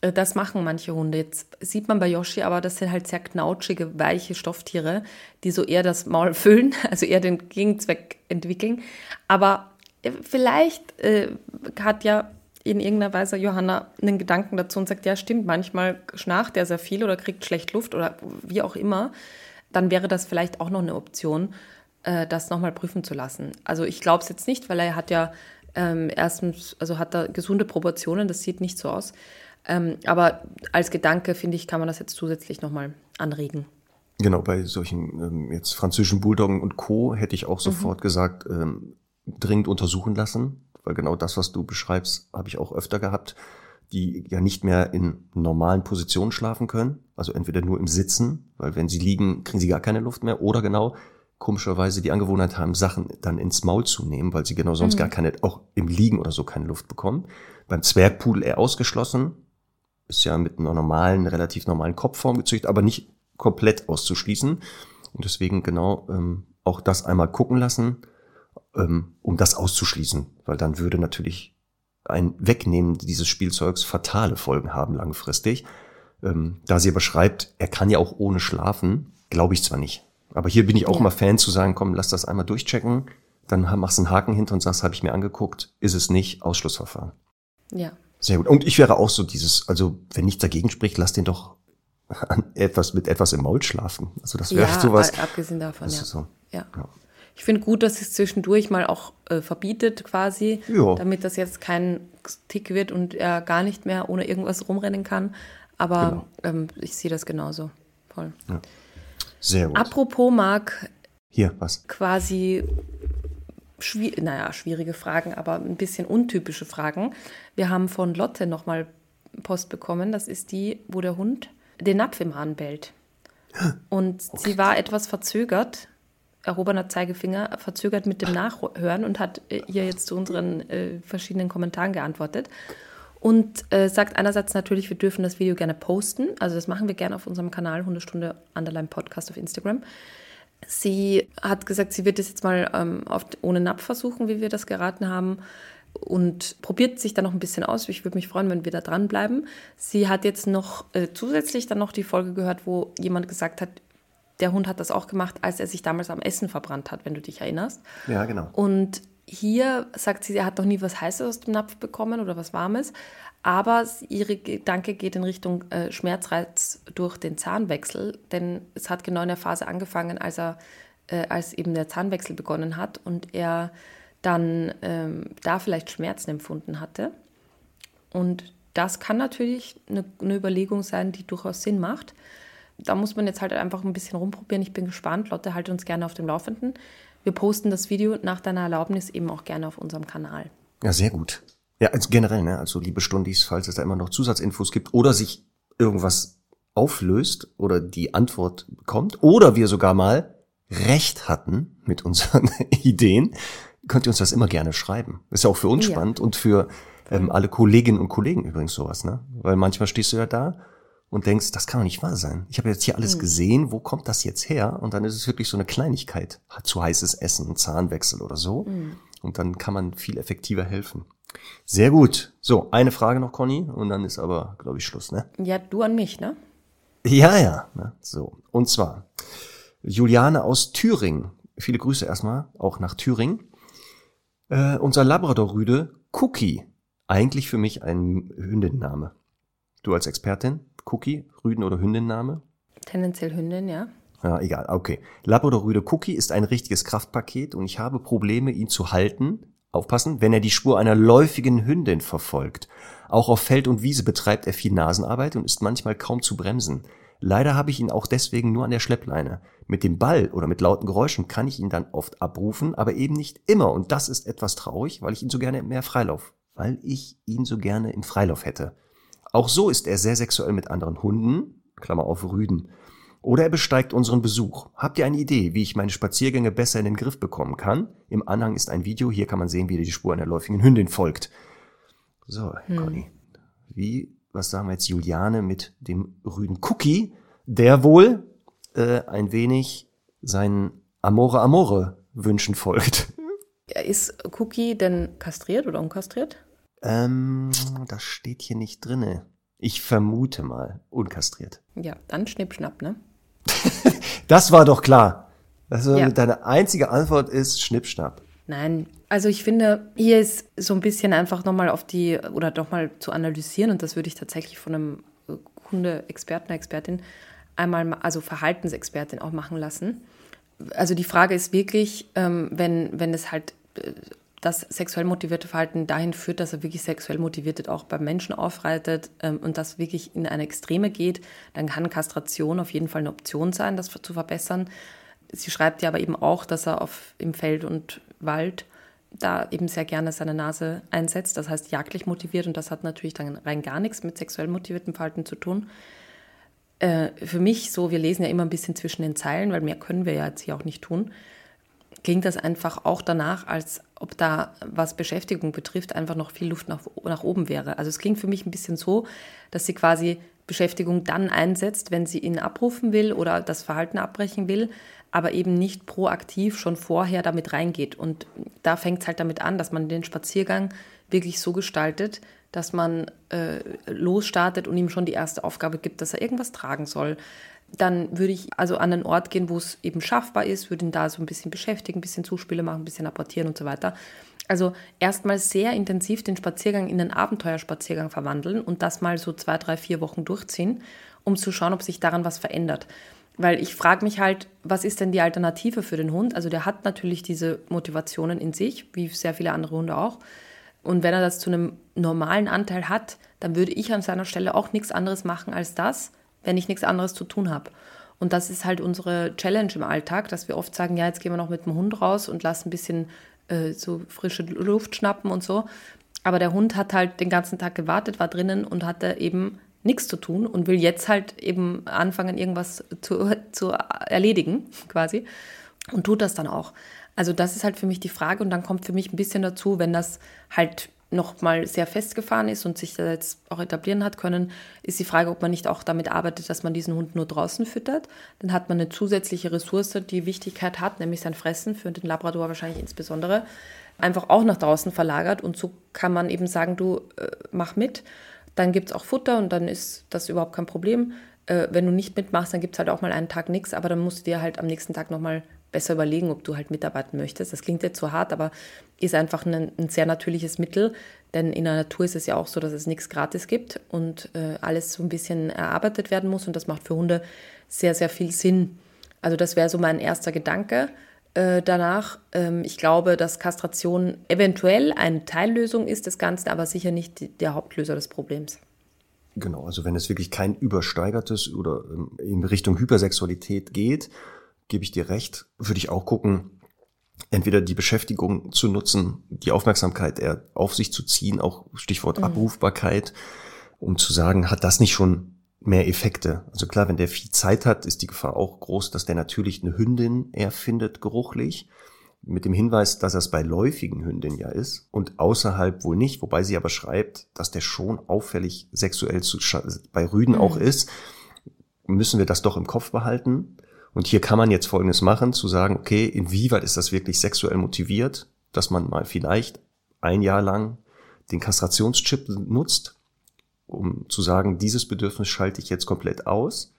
äh, das machen manche Hunde. Jetzt sieht man bei Yoshi, aber das sind halt sehr knautschige, weiche Stofftiere, die so eher das Maul füllen, also eher den Gegenzweck entwickeln. Aber äh, vielleicht äh, hat ja in irgendeiner Weise Johanna einen Gedanken dazu und sagt, ja stimmt, manchmal schnarcht er sehr viel oder kriegt schlecht Luft oder wie auch immer. Dann wäre das vielleicht auch noch eine Option, äh, das nochmal prüfen zu lassen. Also ich glaube es jetzt nicht, weil er hat ja ähm, erstens, also hat er gesunde Proportionen, das sieht nicht so aus. Ähm, aber als Gedanke, finde ich, kann man das jetzt zusätzlich nochmal anregen. Genau, bei solchen ähm, jetzt französischen Bulldoggen und Co. hätte ich auch sofort mhm. gesagt, ähm, dringend untersuchen lassen, weil genau das, was du beschreibst, habe ich auch öfter gehabt, die ja nicht mehr in normalen Positionen schlafen können, also entweder nur im Sitzen, weil wenn sie liegen, kriegen sie gar keine Luft mehr, oder genau komischerweise die Angewohnheit haben, Sachen dann ins Maul zu nehmen, weil sie genau sonst mhm. gar keine, auch im Liegen oder so keine Luft bekommen. Beim Zwergpudel eher ausgeschlossen, ist ja mit einer normalen, relativ normalen Kopfform gezüchtet, aber nicht komplett auszuschließen. Und deswegen genau ähm, auch das einmal gucken lassen, ähm, um das auszuschließen, weil dann würde natürlich ein Wegnehmen dieses Spielzeugs fatale Folgen haben langfristig. Ähm, da sie aber schreibt, er kann ja auch ohne schlafen, glaube ich zwar nicht. Aber hier bin ich auch ja. mal Fan zu sagen, komm, lass das einmal durchchecken, dann machst du einen Haken hinter und sagst, habe ich mir angeguckt, ist es nicht, Ausschlussverfahren. Ja. Sehr gut. Und ich wäre auch so dieses, also wenn nichts dagegen spricht, lass den doch etwas mit etwas im Maul schlafen. Also das wäre ja, sowas. Abgesehen davon, ja. So, ja. ja. Ich finde gut, dass es zwischendurch mal auch äh, verbietet quasi, ja. damit das jetzt kein Tick wird und er gar nicht mehr ohne irgendwas rumrennen kann. Aber genau. ähm, ich sehe das genauso. Voll. Ja. Sehr gut. Apropos Marc. Hier, was? Quasi, schwi naja, schwierige Fragen, aber ein bisschen untypische Fragen. Wir haben von Lotte nochmal Post bekommen. Das ist die, wo der Hund den Napf im Hahn bellt. Und okay. sie war etwas verzögert, erhobener Zeigefinger, verzögert mit dem Nachhören und hat äh, ihr jetzt zu unseren äh, verschiedenen Kommentaren geantwortet und äh, sagt einerseits natürlich, wir dürfen das Video gerne posten. Also das machen wir gerne auf unserem Kanal Hundestunde Underline Podcast auf Instagram. Sie hat gesagt, sie wird es jetzt mal ähm, auf, ohne Napf versuchen, wie wir das geraten haben. Und probiert sich dann noch ein bisschen aus. Ich würde mich freuen, wenn wir da dranbleiben. Sie hat jetzt noch äh, zusätzlich dann noch die Folge gehört, wo jemand gesagt hat, der Hund hat das auch gemacht, als er sich damals am Essen verbrannt hat, wenn du dich erinnerst. Ja, genau. Und hier sagt sie, sie hat noch nie was Heißes aus dem Napf bekommen oder was Warmes, aber ihre Gedanke geht in Richtung äh, Schmerzreiz durch den Zahnwechsel, denn es hat genau in der Phase angefangen, als er, äh, als eben der Zahnwechsel begonnen hat und er dann ähm, da vielleicht Schmerzen empfunden hatte. Und das kann natürlich eine, eine Überlegung sein, die durchaus Sinn macht. Da muss man jetzt halt einfach ein bisschen rumprobieren. Ich bin gespannt. Lotte, halte uns gerne auf dem Laufenden. Wir posten das Video nach deiner Erlaubnis eben auch gerne auf unserem Kanal. Ja, sehr gut. Ja, also generell, ne? also liebe Stundis, falls es da immer noch Zusatzinfos gibt oder sich irgendwas auflöst oder die Antwort kommt oder wir sogar mal recht hatten mit unseren Ideen, könnt ihr uns das immer gerne schreiben. Ist ja auch für uns ja. spannend und für ähm, alle Kolleginnen und Kollegen übrigens sowas, ne? Weil manchmal stehst du ja da und denkst, das kann doch nicht wahr sein. Ich habe jetzt hier alles mhm. gesehen, wo kommt das jetzt her? Und dann ist es wirklich so eine Kleinigkeit, zu heißes Essen, Zahnwechsel oder so. Mhm. Und dann kann man viel effektiver helfen. Sehr gut. So, eine Frage noch, Conny, und dann ist aber, glaube ich, Schluss, ne? Ja, du an mich, ne? Ja, ja. Ne? So, und zwar Juliane aus Thüringen. Viele Grüße erstmal, auch nach Thüringen. Äh, unser Labrador-Rüde Cookie. Eigentlich für mich ein Hündenname. Du als Expertin, Cookie, Rüden- oder Hündin-Name? Tendenziell Hündin, ja. Ja, egal, okay. Lab oder Rüde Cookie ist ein richtiges Kraftpaket und ich habe Probleme, ihn zu halten. Aufpassen, wenn er die Spur einer läufigen Hündin verfolgt. Auch auf Feld und Wiese betreibt er viel Nasenarbeit und ist manchmal kaum zu bremsen. Leider habe ich ihn auch deswegen nur an der Schleppleine. Mit dem Ball oder mit lauten Geräuschen kann ich ihn dann oft abrufen, aber eben nicht immer. Und das ist etwas traurig, weil ich ihn so gerne mehr Freilauf, weil ich ihn so gerne im Freilauf hätte. Auch so ist er sehr sexuell mit anderen Hunden, Klammer auf Rüden. Oder er besteigt unseren Besuch. Habt ihr eine Idee, wie ich meine Spaziergänge besser in den Griff bekommen kann? Im Anhang ist ein Video, hier kann man sehen, wie er die Spur einer läufigen Hündin folgt. So, hm. Conny. Wie, was sagen wir jetzt, Juliane mit dem Rüden Cookie, der wohl äh, ein wenig seinen Amore Amore Wünschen folgt. Ist Cookie denn kastriert oder unkastriert? Ähm, das steht hier nicht drinne. Ich vermute mal, unkastriert. Ja, dann Schnippschnapp, ne? das war doch klar. Also ja. deine einzige Antwort ist Schnippschnapp. Nein, also ich finde, hier ist so ein bisschen einfach nochmal auf die, oder doch mal zu analysieren, und das würde ich tatsächlich von einem Hunde-Experten, Expertin einmal, also Verhaltensexpertin auch machen lassen. Also die Frage ist wirklich, ähm, wenn, wenn es halt äh, das sexuell motivierte Verhalten dahin führt, dass er wirklich sexuell motiviert auch beim Menschen aufreitet ähm, und das wirklich in eine Extreme geht, dann kann Kastration auf jeden Fall eine Option sein, das zu verbessern. Sie schreibt ja aber eben auch, dass er auf, im Feld und Wald da eben sehr gerne seine Nase einsetzt, das heißt jagdlich motiviert und das hat natürlich dann rein gar nichts mit sexuell motiviertem Verhalten zu tun. Äh, für mich so, wir lesen ja immer ein bisschen zwischen den Zeilen, weil mehr können wir ja jetzt hier auch nicht tun klingt das einfach auch danach, als ob da, was Beschäftigung betrifft, einfach noch viel Luft nach, nach oben wäre. Also es klingt für mich ein bisschen so, dass sie quasi Beschäftigung dann einsetzt, wenn sie ihn abrufen will oder das Verhalten abbrechen will, aber eben nicht proaktiv schon vorher damit reingeht. Und da fängt es halt damit an, dass man den Spaziergang wirklich so gestaltet, dass man äh, losstartet und ihm schon die erste Aufgabe gibt, dass er irgendwas tragen soll, dann würde ich also an einen Ort gehen, wo es eben schaffbar ist, würde ihn da so ein bisschen beschäftigen, ein bisschen Zuspiele machen, ein bisschen apportieren und so weiter. Also erstmal sehr intensiv den Spaziergang in einen Abenteuerspaziergang verwandeln und das mal so zwei, drei, vier Wochen durchziehen, um zu schauen, ob sich daran was verändert. Weil ich frage mich halt, was ist denn die Alternative für den Hund? Also der hat natürlich diese Motivationen in sich, wie sehr viele andere Hunde auch. Und wenn er das zu einem normalen Anteil hat, dann würde ich an seiner Stelle auch nichts anderes machen als das, wenn ich nichts anderes zu tun habe. Und das ist halt unsere Challenge im Alltag, dass wir oft sagen, ja, jetzt gehen wir noch mit dem Hund raus und lassen ein bisschen äh, so frische Luft schnappen und so. Aber der Hund hat halt den ganzen Tag gewartet, war drinnen und hatte eben nichts zu tun und will jetzt halt eben anfangen, irgendwas zu, zu erledigen, quasi. Und tut das dann auch. Also das ist halt für mich die Frage und dann kommt für mich ein bisschen dazu, wenn das halt noch mal sehr festgefahren ist und sich da jetzt auch etablieren hat können, ist die Frage, ob man nicht auch damit arbeitet, dass man diesen Hund nur draußen füttert. Dann hat man eine zusätzliche Ressource, die Wichtigkeit hat, nämlich sein Fressen, für den Labrador wahrscheinlich insbesondere, einfach auch nach draußen verlagert. Und so kann man eben sagen, du äh, mach mit. Dann gibt es auch Futter und dann ist das überhaupt kein Problem. Äh, wenn du nicht mitmachst, dann gibt es halt auch mal einen Tag nichts, aber dann musst du dir halt am nächsten Tag nochmal besser überlegen, ob du halt mitarbeiten möchtest. Das klingt jetzt so hart, aber ist einfach ein, ein, sehr natürliches Mittel, denn in der Natur ist es ja auch so, dass es nichts gratis gibt und äh, alles so ein bisschen erarbeitet werden muss und das macht für Hunde sehr, sehr viel Sinn. Also das wäre so mein erster Gedanke äh, danach. Ähm, ich glaube, dass Kastration eventuell eine Teillösung ist des Ganzen, aber sicher nicht die, der Hauptlöser des Problems. Genau, also wenn es wirklich kein übersteigertes oder ähm, in Richtung Hypersexualität geht, gebe ich dir recht, würde ich auch gucken, entweder die Beschäftigung zu nutzen, die Aufmerksamkeit eher auf sich zu ziehen, auch Stichwort mhm. Abrufbarkeit, um zu sagen, hat das nicht schon mehr Effekte? Also klar, wenn der viel Zeit hat, ist die Gefahr auch groß, dass der natürlich eine Hündin eher findet, geruchlich. Mit dem Hinweis, dass das bei läufigen Hündinnen ja ist und außerhalb wohl nicht, wobei sie aber schreibt, dass der schon auffällig sexuell zu, bei Rüden mhm. auch ist, müssen wir das doch im Kopf behalten und hier kann man jetzt Folgendes machen, zu sagen, okay, inwieweit ist das wirklich sexuell motiviert, dass man mal vielleicht ein Jahr lang den Kastrationschip nutzt, um zu sagen, dieses Bedürfnis schalte ich jetzt komplett aus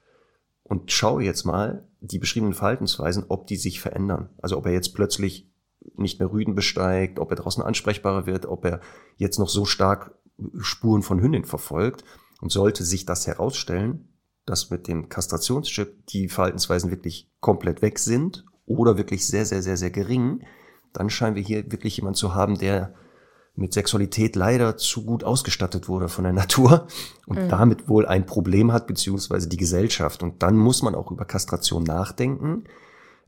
und schaue jetzt mal die beschriebenen Verhaltensweisen, ob die sich verändern. Also ob er jetzt plötzlich nicht mehr Rüden besteigt, ob er draußen ansprechbarer wird, ob er jetzt noch so stark Spuren von Hündin verfolgt. Und sollte sich das herausstellen, dass mit dem Kastrationschip die Verhaltensweisen wirklich komplett weg sind oder wirklich sehr, sehr, sehr, sehr gering, dann scheinen wir hier wirklich jemand zu haben, der mit Sexualität leider zu gut ausgestattet wurde von der Natur und mhm. damit wohl ein Problem hat, beziehungsweise die Gesellschaft. Und dann muss man auch über Kastration nachdenken.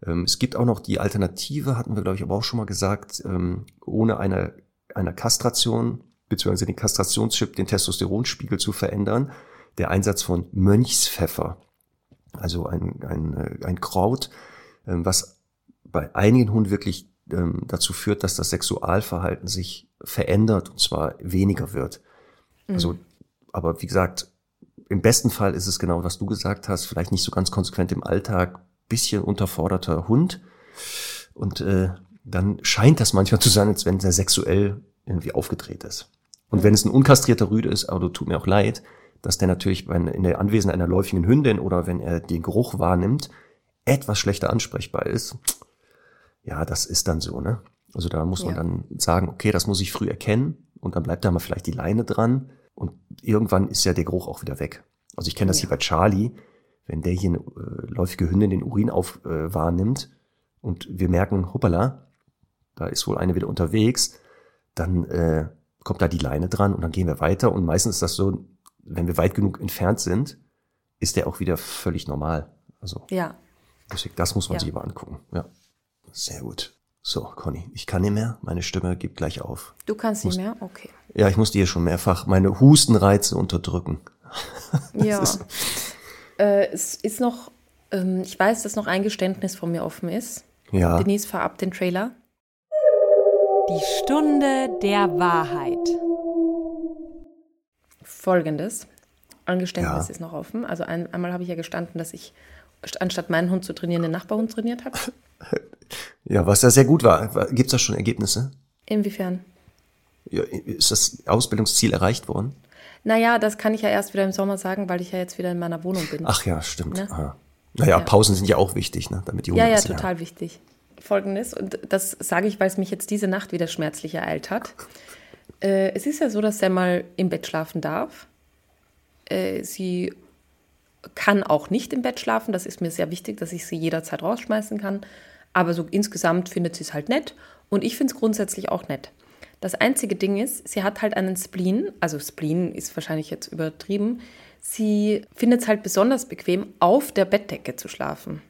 Ähm, es gibt auch noch die Alternative, hatten wir, glaube ich, aber auch schon mal gesagt, ähm, ohne eine, eine Kastration, beziehungsweise den Kastrationschip, den Testosteronspiegel zu verändern, der Einsatz von Mönchspfeffer, also ein, ein, äh, ein Kraut, ähm, was bei einigen Hunden wirklich dazu führt, dass das Sexualverhalten sich verändert und zwar weniger wird. Mhm. Also, aber wie gesagt, im besten Fall ist es genau, was du gesagt hast, vielleicht nicht so ganz konsequent im Alltag, bisschen unterforderter Hund. Und äh, dann scheint das manchmal zu sein, als wenn der sexuell irgendwie aufgedreht ist. Und wenn es ein unkastrierter Rüde ist, aber tut mir auch leid, dass der natürlich in der Anwesenheit einer läufigen Hündin oder wenn er den Geruch wahrnimmt, etwas schlechter ansprechbar ist. Ja, das ist dann so, ne? Also da muss man ja. dann sagen, okay, das muss ich früh erkennen und dann bleibt da mal vielleicht die Leine dran und irgendwann ist ja der Geruch auch wieder weg. Also ich kenne das ja. hier bei Charlie, wenn der hier eine äh, läufige Hündin den Urin auf äh, wahrnimmt und wir merken, hoppala, da ist wohl eine wieder unterwegs, dann äh, kommt da die Leine dran und dann gehen wir weiter und meistens ist das so, wenn wir weit genug entfernt sind, ist der auch wieder völlig normal. Also ja. Deswegen, das muss man ja. sich aber angucken. Ja. Sehr gut. So, Conny, ich kann nicht mehr. Meine Stimme gibt gleich auf. Du kannst nicht mehr? Okay. Ja, ich musste hier schon mehrfach meine Hustenreize unterdrücken. ja. Ist, äh, es ist noch, ähm, ich weiß, dass noch ein Geständnis von mir offen ist. Ja. Denise, fahr ab den Trailer. Die Stunde der Wahrheit. Folgendes. Ein Geständnis ja. ist noch offen. Also ein, einmal habe ich ja gestanden, dass ich anstatt meinen Hund zu trainieren, den Nachbarhund trainiert habe. Ja, was da sehr gut war. Gibt es da schon Ergebnisse? Inwiefern? Ja, ist das Ausbildungsziel erreicht worden? Naja, das kann ich ja erst wieder im Sommer sagen, weil ich ja jetzt wieder in meiner Wohnung bin. Ach ja, stimmt. Ne? Ah. Naja, ja. Pausen sind ja auch wichtig, ne? damit die Hunde Ja, ja, total haben. wichtig. Folgendes, und das sage ich, weil es mich jetzt diese Nacht wieder schmerzlich ereilt hat. Äh, es ist ja so, dass er mal im Bett schlafen darf. Äh, sie kann auch nicht im Bett schlafen. Das ist mir sehr wichtig, dass ich sie jederzeit rausschmeißen kann. Aber so insgesamt findet sie es halt nett und ich finde es grundsätzlich auch nett. Das einzige Ding ist, sie hat halt einen Spleen, also Spleen ist wahrscheinlich jetzt übertrieben. Sie findet es halt besonders bequem, auf der Bettdecke zu schlafen.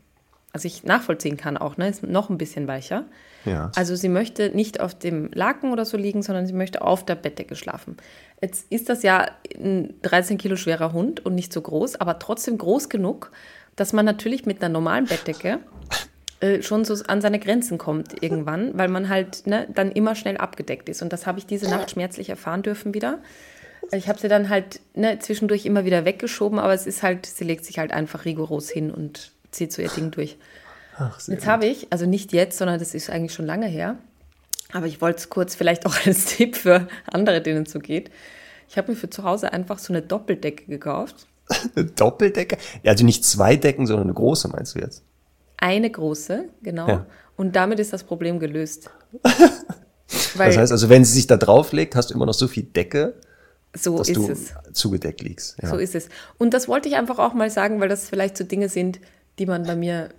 Also ich nachvollziehen kann auch, ne? Ist noch ein bisschen weicher. Ja. Also sie möchte nicht auf dem Laken oder so liegen, sondern sie möchte auf der Bettdecke schlafen. Jetzt ist das ja ein 13 Kilo schwerer Hund und nicht so groß, aber trotzdem groß genug, dass man natürlich mit einer normalen Bettdecke äh, schon so an seine Grenzen kommt irgendwann, weil man halt ne, dann immer schnell abgedeckt ist. Und das habe ich diese Nacht schmerzlich erfahren dürfen wieder. Ich habe sie dann halt ne, zwischendurch immer wieder weggeschoben, aber es ist halt, sie legt sich halt einfach rigoros hin und zieht so ihr Ding durch. Ach, jetzt habe ich, also nicht jetzt, sondern das ist eigentlich schon lange her, aber ich wollte es kurz vielleicht auch als Tipp für andere, denen es so geht. Ich habe mir für zu Hause einfach so eine Doppeldecke gekauft. Eine Doppeldecke? Also nicht zwei Decken, sondern eine große, meinst du jetzt? Eine große, genau. Ja. Und damit ist das Problem gelöst. das heißt also, wenn sie sich da drauflegt, hast du immer noch so viel Decke, so dass du es. zugedeckt liegst. Ja. So ist es. Und das wollte ich einfach auch mal sagen, weil das vielleicht so Dinge sind, die man bei mir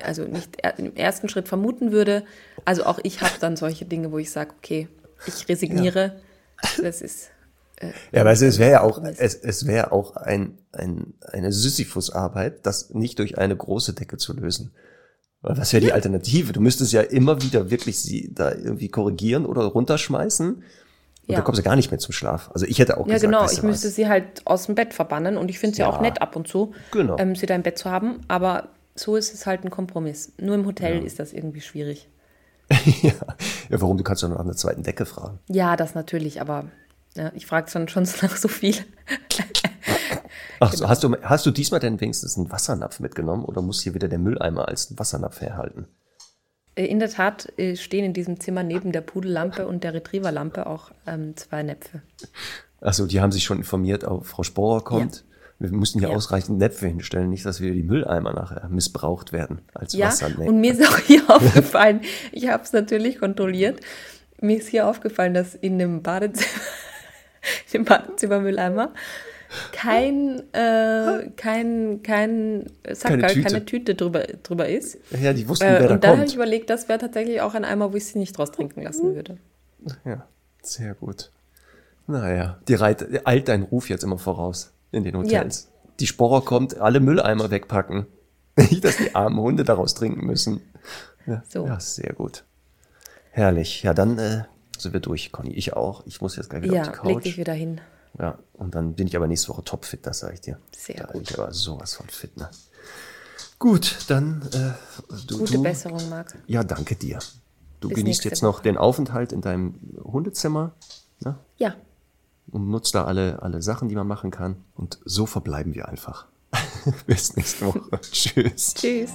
also nicht im ersten Schritt vermuten würde. Also auch ich habe dann solche Dinge, wo ich sage, okay, ich resigniere. Ja. Das ist äh, ja, aber es wäre ja auch, es, es wäre auch ein, ein, eine Sisyphus-Arbeit, das nicht durch eine große Decke zu lösen. Weil was wäre die Alternative? Du müsstest ja immer wieder wirklich sie da irgendwie korrigieren oder runterschmeißen. Und ja. da kommst du gar nicht mehr zum Schlaf. Also ich hätte auch ja, gesagt, genau, ich müsste was? sie halt aus dem Bett verbannen und ich finde es ja. ja. auch nett ab und zu, genau. ähm, sie da im Bett zu haben. Aber so ist es halt ein Kompromiss. Nur im Hotel ja. ist das irgendwie schwierig. ja. ja, warum? Du kannst doch noch nach einer zweiten Decke fragen. Ja, das natürlich, aber ja, ich frage schon, schon nach so viel. Ach so, hast du, hast du diesmal denn wenigstens einen Wassernapf mitgenommen oder muss hier wieder der Mülleimer als Wassernapf herhalten? Äh, in der Tat äh, stehen in diesem Zimmer neben der Pudellampe und der Retrieverlampe auch ähm, zwei Näpfe. Achso, die haben sich schon informiert, auch Frau Sporer kommt. Ja. Wir müssen hier ja. ausreichend Näpfe hinstellen, nicht, dass wir die Mülleimer nachher missbraucht werden als ja, Wassernäpfe. Und mir ist auch hier aufgefallen, ich habe es natürlich kontrolliert, mir ist hier aufgefallen, dass in dem Badezimmer, dem Badezimmermülleimer kein, äh, kein, kein Sackerl, Keine keine Tüte. Tüte, drüber, drüber ist. Ja, die wussten, Äh, wer und da da habe ich überlegt, das wäre tatsächlich auch ein Eimer, wo ich sie nicht draus trinken lassen würde. Ja, sehr gut. Naja, die reit, eilt deinen Ruf jetzt immer voraus in den Hotels. Die Sporer kommt, alle Mülleimer wegpacken. Nicht, dass die armen Hunde daraus trinken müssen. Ja, So. ja sehr gut. Herrlich. Ja, dann äh, sind wir durch, Conny. Ich auch. Ich muss jetzt gleich wieder Ja, auf die leg Couch. dich wieder hin. Ja, und dann bin ich aber nächste Woche topfit, das sage ich dir. Sehr da gut. bin ich aber sowas von fit, ne? Gut, dann äh, du, Gute du, Besserung, Marc. Ja, danke dir. Du Bis genießt jetzt noch den Aufenthalt in deinem Hundezimmer ne? Ja, und nutzt da alle, alle Sachen, die man machen kann. Und so verbleiben wir einfach. Bis nächste Woche. Tschüss. tschüss.